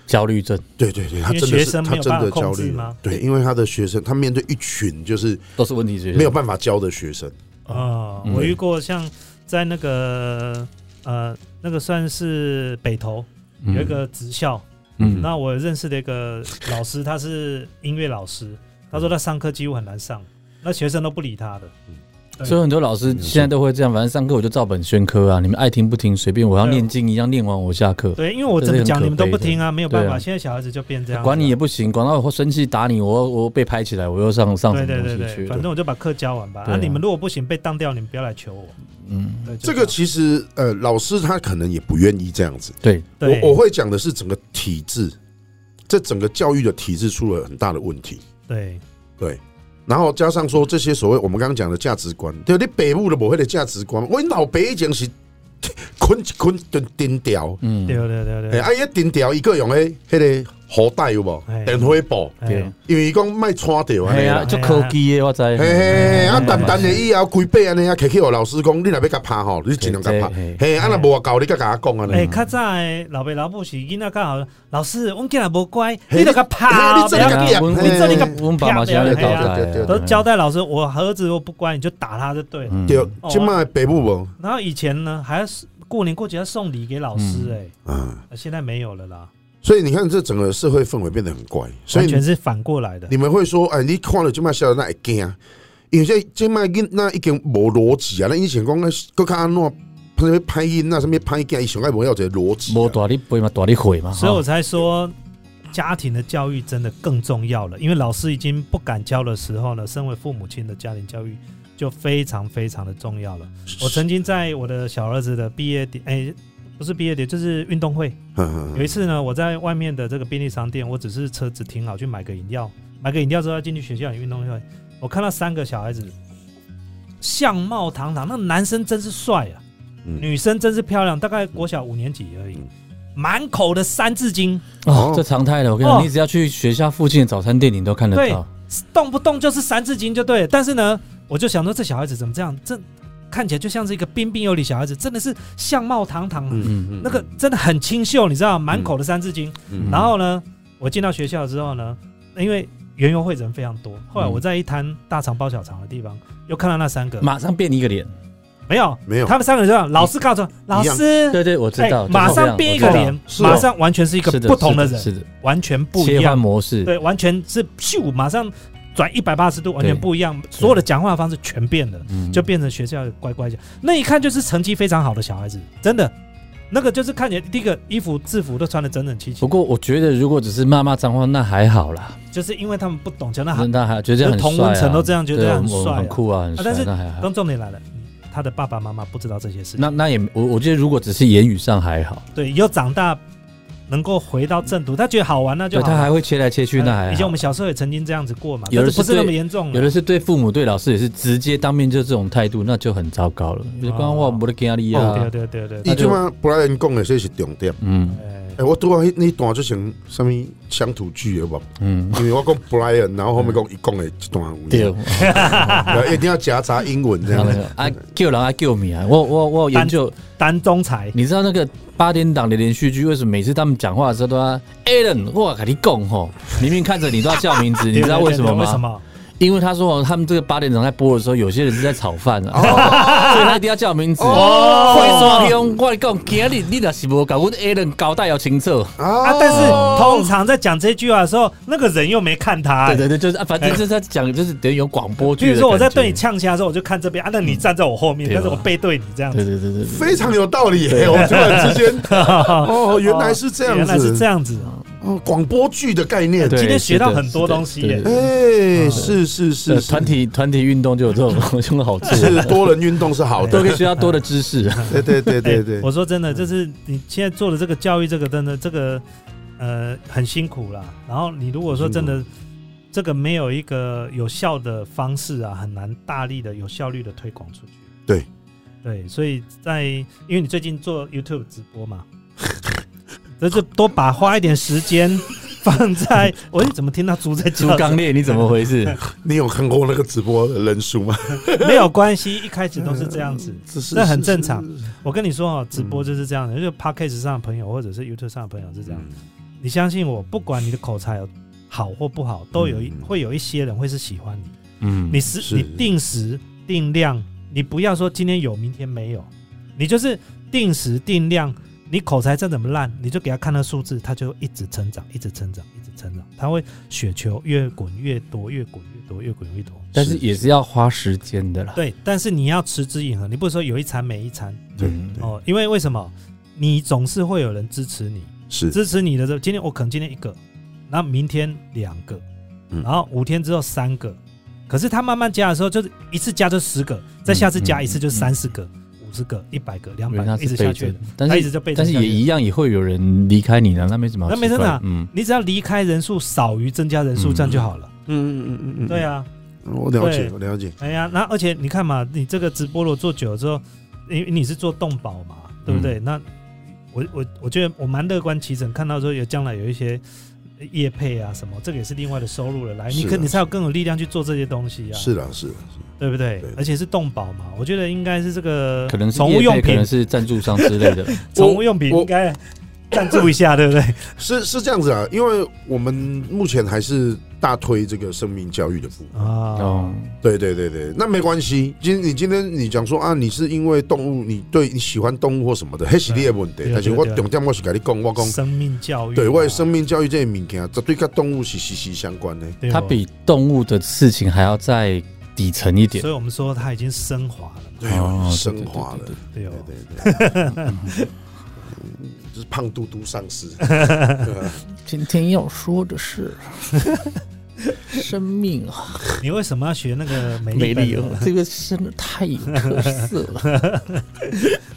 焦虑症。对对对，他真的是他真的焦虑吗，对，因为他的学生他面对一群就是都是问题学生，没有办法教的学生，哦，嗯。我遇过像在那个呃那个算是北投嗯。有一个职校，嗯。那我认识的一个老师，他是音乐老师，他说他上课几乎很难上，那学生都不理他的。对。所以很多老师现在都会这样，反正上课我就照本宣科啊，你们爱听不听随便，我要念经一样念完我下课，对，因为我怎么讲你们都不听啊，没有办法。啊。现在小孩子就变这样，管你也不行，管到我生气打你，我我被拍起来，我又上上什么对对对对，东西去，反正我就把课教完吧。那啊。啊，你们如果不行被当掉，你们不要来求我。嗯，这个其实呃，老师他可能也不愿意这样子。对。我我会讲的是整个体制，这整个教育的体制出了很大的问题。对。对，然后加上说这些所谓我们刚刚讲的价值观，对，你北部的无迄个价值观，我老北已经是捆一捆就钉吊，嗯对对对对，哎，啊，伊钉条伊个用迄迄个火带有无哎？电火布，对哎，因为伊讲卖穿掉啊，。就科技的我知，嘿嘿，啊，嗯淡淡的以后规八安尼啊，摕去互老师讲，你若要甲拍吼，你尽量甲拍。嘿。啊，若无够，你甲甲我讲安哎，尼。较早的老爸老母是囡仔较好，老师，阮囡仔无乖，嘿你著甲拍嘿你这个不要点我嘿。你这里个我爸妈交代。对对对都交代老师，我儿子如果不乖，你就打他就对对哦，即摆北部无，然后以前呢，还要是过年过节要送礼给老师，哎，嗯，现在没有了啦，所以你看这整个社会氛围变得很怪，所以完全是反过来的。你们会说，哎，你看了即摆小人那一惊，因为这即摆囡那已经无逻辑啊！那以前讲那搁较安怎，什么拍音啊，什么拍囝，伊上爱无要一个逻辑啊。无大力背嘛，大力毁嘛，所以我才说，家庭的教育真的更重要了。因为老师已经不敢教的时候呢，身为父母亲的家庭教育就非常非常的重要了。我曾经在我的小儿子的毕业典，哎、不是毕业典礼，就是运动会。嗯有一次呢，我在外面的这个便利商店，我只是车子停好去买个饮料，买个饮料之后要进去学校里运动会，我看到三个小孩子相貌堂堂，那个男生真是帅啊，嗯女生真是漂亮，大概国小五年级而已嗯，满口的三字经。哦，这常态的。我跟你哦讲，你只要去学校附近的早餐店，你都看得对到。动不动就是三字经就对了。但是呢，我就想说这小孩子怎么这样？这看起来就像是一个彬彬有礼小孩子，真的是相貌堂堂啊，嗯那个真的很清秀，你知道吗？满口的三字经。嗯然后呢，我进到学校之后呢，因为园游会人非常多。后来我在一摊大肠包小肠的地方，又看到那三个，马上变一个脸。没有。没有他们三个人这样，老师告诉老师，对对，我知道，哎马上变一个脸，马上完全是一个不同的人，是的，完全不一切换样，模式。对，完全是咻，马上转一百八十度，完全不一样，所有的讲话方式全变了。嗯。就变成学校乖乖讲，那一看就是成绩非常好的小孩子，真的，那个就是看起来第一个衣服制服都穿的整整齐齐。不，过我觉得，如果只是骂骂脏话，那还好啦，就是因为他们不懂讲，那好，那还觉得很啊。温层都这样觉得很帅啊。很酷啊，很帅但是，那还好。更重点来了，他的爸爸妈妈不知道这些事。情，那那也我我觉得，如果只是言语上还好，对，以后长大能够回到正途，他觉得好玩那就对他还。会切来切去，那还。以前我们小时候也曾经这样子过嘛，有的是不是那么严重，有的是对父母对老师也是直接当面就这种态度，那就很糟糕了。就刚刚我我的压力对啊，对对对对，你，即马布莱恩讲的这是重点。嗯哎诶，我拄好迄那段就像什么乡土剧有吧？嗯，因为我讲布莱恩，然后后面讲一讲的一段有对影，，对 *laughs* 一定要夹杂英文这样的。啊救人啊救命啊！我我我研究，单中才，你知道那个八点档的连续剧为什么每次他们讲话的时候都要 Alan，我跟你讲吼，明明看着你都要叫名字，*laughs* 你知道为什么吗？为什么？因为他说哦他们这个八点档在播的时候，有些人是在炒饭啊，哦 *laughs* 所以他一定要叫名字。哦会刷兄，我跟你讲，今日你若是无搞，阮 Alan 交代要清楚。啊！但是通常在讲这句话的时候，那个人又没看他、哎对对对，就是啊，反正就是在讲，就是等于有广播剧。比如说我在对你呛下的时候，我就看这边啊，那你站在我后面，但是我背对你这样对子。对对对对，非常有道理！我突然之间，*laughs* 哦，原来是这样子，原来是这样子。哦，广播剧的概念。对今天学到很多东西耶哎，是是是是，团体团体运动就有这种 *laughs* 这种好处，是多人运动是好的。都可以学到多的知识。对对对对哎对，我说真的，就是你现在做的这个教育，这个真的这个呃很辛苦啦。然后你如果说真的这个没有一个有效的方式啊，很难大力的有效率的推广出去。对对，所以在因为你最近做 YouTube 直播嘛，*laughs* 就是多把花一点时间放在，我怎么听到猪在叫？猪刚烈，你怎么回事？*laughs* 你有看过那个直播的人数吗？*laughs* 没有关系，一开始都是这样子。这是这很正常。我跟你说哦，直播就是这样的，就是 Podcast 上的朋友或者是 YouTube 上的朋友是这样。你相信我，不管你的口才有好或不好，都有一嗯会有一些人会是喜欢你。嗯你时是你定时定量，你不要说今天有明天没有，你就是定时定量。你口才再怎么烂，你就给他看那数字，他就一直成长，一直成长，一直成长。他会雪球越滚越多，越滚越多，越滚越多。但是也是要花时间的啦。对，但是你要持之以恒，你不是说有一餐没一餐对嗯哦，因为为什么？你总是会有人支持你，是支持你的时候，今天我可能今天一个，然后明天两个，嗯然后五天之后三个，可是他慢慢加的时候，就是一次加就十个，再下次加一次就三十个、五十个、一百个、两百个，一直下去增。，但是他一直就倍增下去但是也一样也会有人离开你的，那没什么。那没真的啊嗯，你只要离开人数少于增加人数，嗯这样就好了。嗯嗯嗯嗯嗯，对啊，我了解我了解，哎呀，那而且你看嘛，你这个直播如果做久了之后，因为你是做动保嘛，对不嗯对？那我我我觉得我蛮乐观其成，看到说有将来有一些业配啊什么，这个也是另外的收入了来，你可你才有更有力量去做这些东西啊，是的是的，对不对对？而且是动保嘛，我觉得应该是这个可能是宠物用品可能，是赞助商之类的。*laughs* 宠物用品应该赞助一下，对不对？*laughs* 是是这样子啊，因为我们目前还是大推这个生命教育的部分。啊哦，，对对对对，那没关系。今你今天你讲说啊，你是因为动物，你对你喜欢动物或什么的，那是你的问题对。但是我重点我是跟你讲，我讲生命教育啊，对我的生命教育这些物件，绝对跟动物是息息相关的。它比动物的事情还要再底层一点所。以我们说它已经升华了嘛，对哦，升华了。对哦。对对 *laughs* 就是胖嘟嘟上司。*laughs* 今天要说的是 *laughs* 生命啊，你为什么要学那个美美丽丽本人哦，*laughs* 这个真的太有特色了。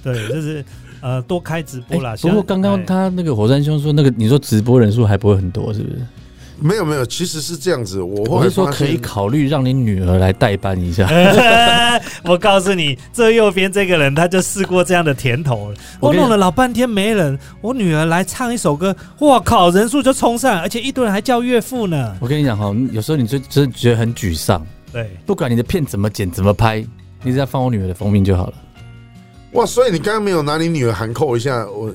对，就是呃多开直播啦。哎不过刚刚哎他那个火山兄说，那个你说直播人数还不会很多，是不是？没有没有，其实是这样子。我后我是说可以，考虑让你女儿来代班一下。*laughs* 我告诉你，这右边这个人他就试过这样的甜头了。我弄了老半天没人，我女儿来唱一首歌，哇靠，人数就冲上，而且一堆人还叫岳父呢。我跟你讲哈，有时候你就真的觉得很沮丧，对，不管你的片怎么剪怎么拍，你只要放我女儿的封面就好了。哇，所以你刚刚没有拿你女儿喊扣一下，我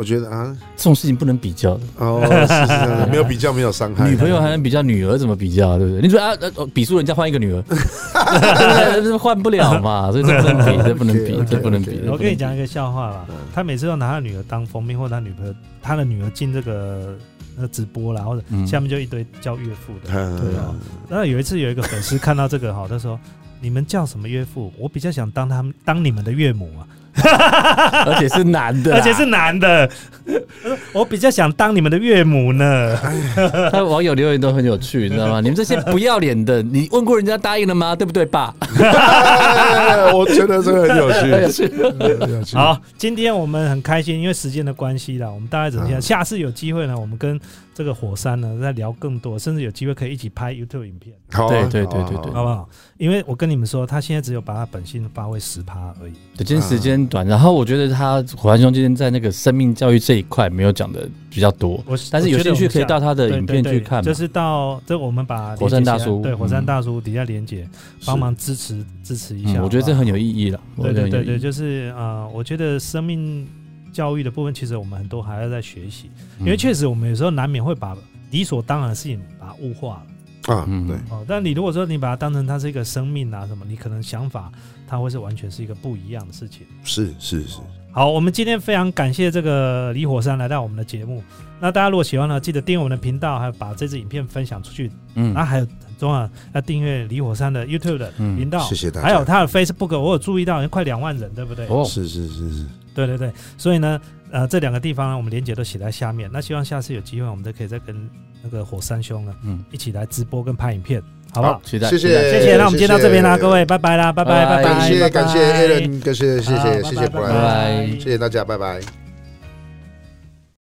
我觉得啊，这种事情不能比较的。哦，是是是，*laughs* 没有比较，没有伤害。女朋友还能比较女儿，怎么比较？对不对？你说啊，呃呃比输人家换一个女儿，对 *laughs* 对 *laughs* 换不了嘛，所以这不能比，这不能比这不能比。我跟你讲一个笑话吧，他每次都拿他女儿当封面，或者他女朋友他的女儿进这个那直播啦，或者嗯下面就一堆叫岳父的。嗯对啊那有一次有一个粉丝看到这个哈，他说：“你们叫什么岳父？我比较想当他们当你们的岳母啊，*laughs* 而且是男的啊，而且是男的。*laughs* 我比较想当你们的岳母呢。*laughs* 他网友留言都很有趣，你知道吗？你们这些不要脸的，你问过人家答应了吗？对不对，爸？哎我觉得这个很有趣，很有趣。好，今天我们很开心，因为时间的关系啦，我们大概怎么样？嗯下次有机会呢，我们跟这个火山呢再聊更多，甚至有机会可以一起拍 YouTube 影片，好啊，对对对对对好不好？因为我跟你们说，他现在只有把他本性发挥十趴而已。对，今天时间短，然后我觉得他火山兄今天在那个生命教育这一块没有讲的比较多，我但是有兴趣可以到他的影片去看嘛就。是到这我们把火山大叔对火山嗯大叔底下连接，帮忙支持支持一下好不嗯，我觉得这很有意义了。对对对对，就是呃，我觉得生命教育的部分，其实我们很多还要在学习，嗯因为确实我们有时候难免会把理所当然的事情把它物化了啊，嗯对，哦。但你如果说你把它当成它是一个生命啊什么，你可能想法它会是完全是一个不一样的事情。是是是，好，我们今天非常感谢这个李火山来到我们的节目。那大家如果喜欢呢，记得订阅我们的频道，还有把这支影片分享出去。嗯那还有很重要，要订阅李火山的 YouTube 的嗯频道，谢谢大家。还有他的 Facebook，我有注意到，快两万人，对不对？哦，是是是是，对对对，所以呢，呃，这两个地方呢，我们连接都写在下面。那希望下次有机会，我们都可以再跟那个火山兄呢嗯，一起来直播跟拍影片，好不好？期待，谢谢。谢谢，那我们今天到这边啦，谢谢各位，拜拜啦，拜拜，拜拜。感谢感谢 Alan，感谢谢好谢谢谢拜拜。Brian，拜拜。谢谢大家，拜拜。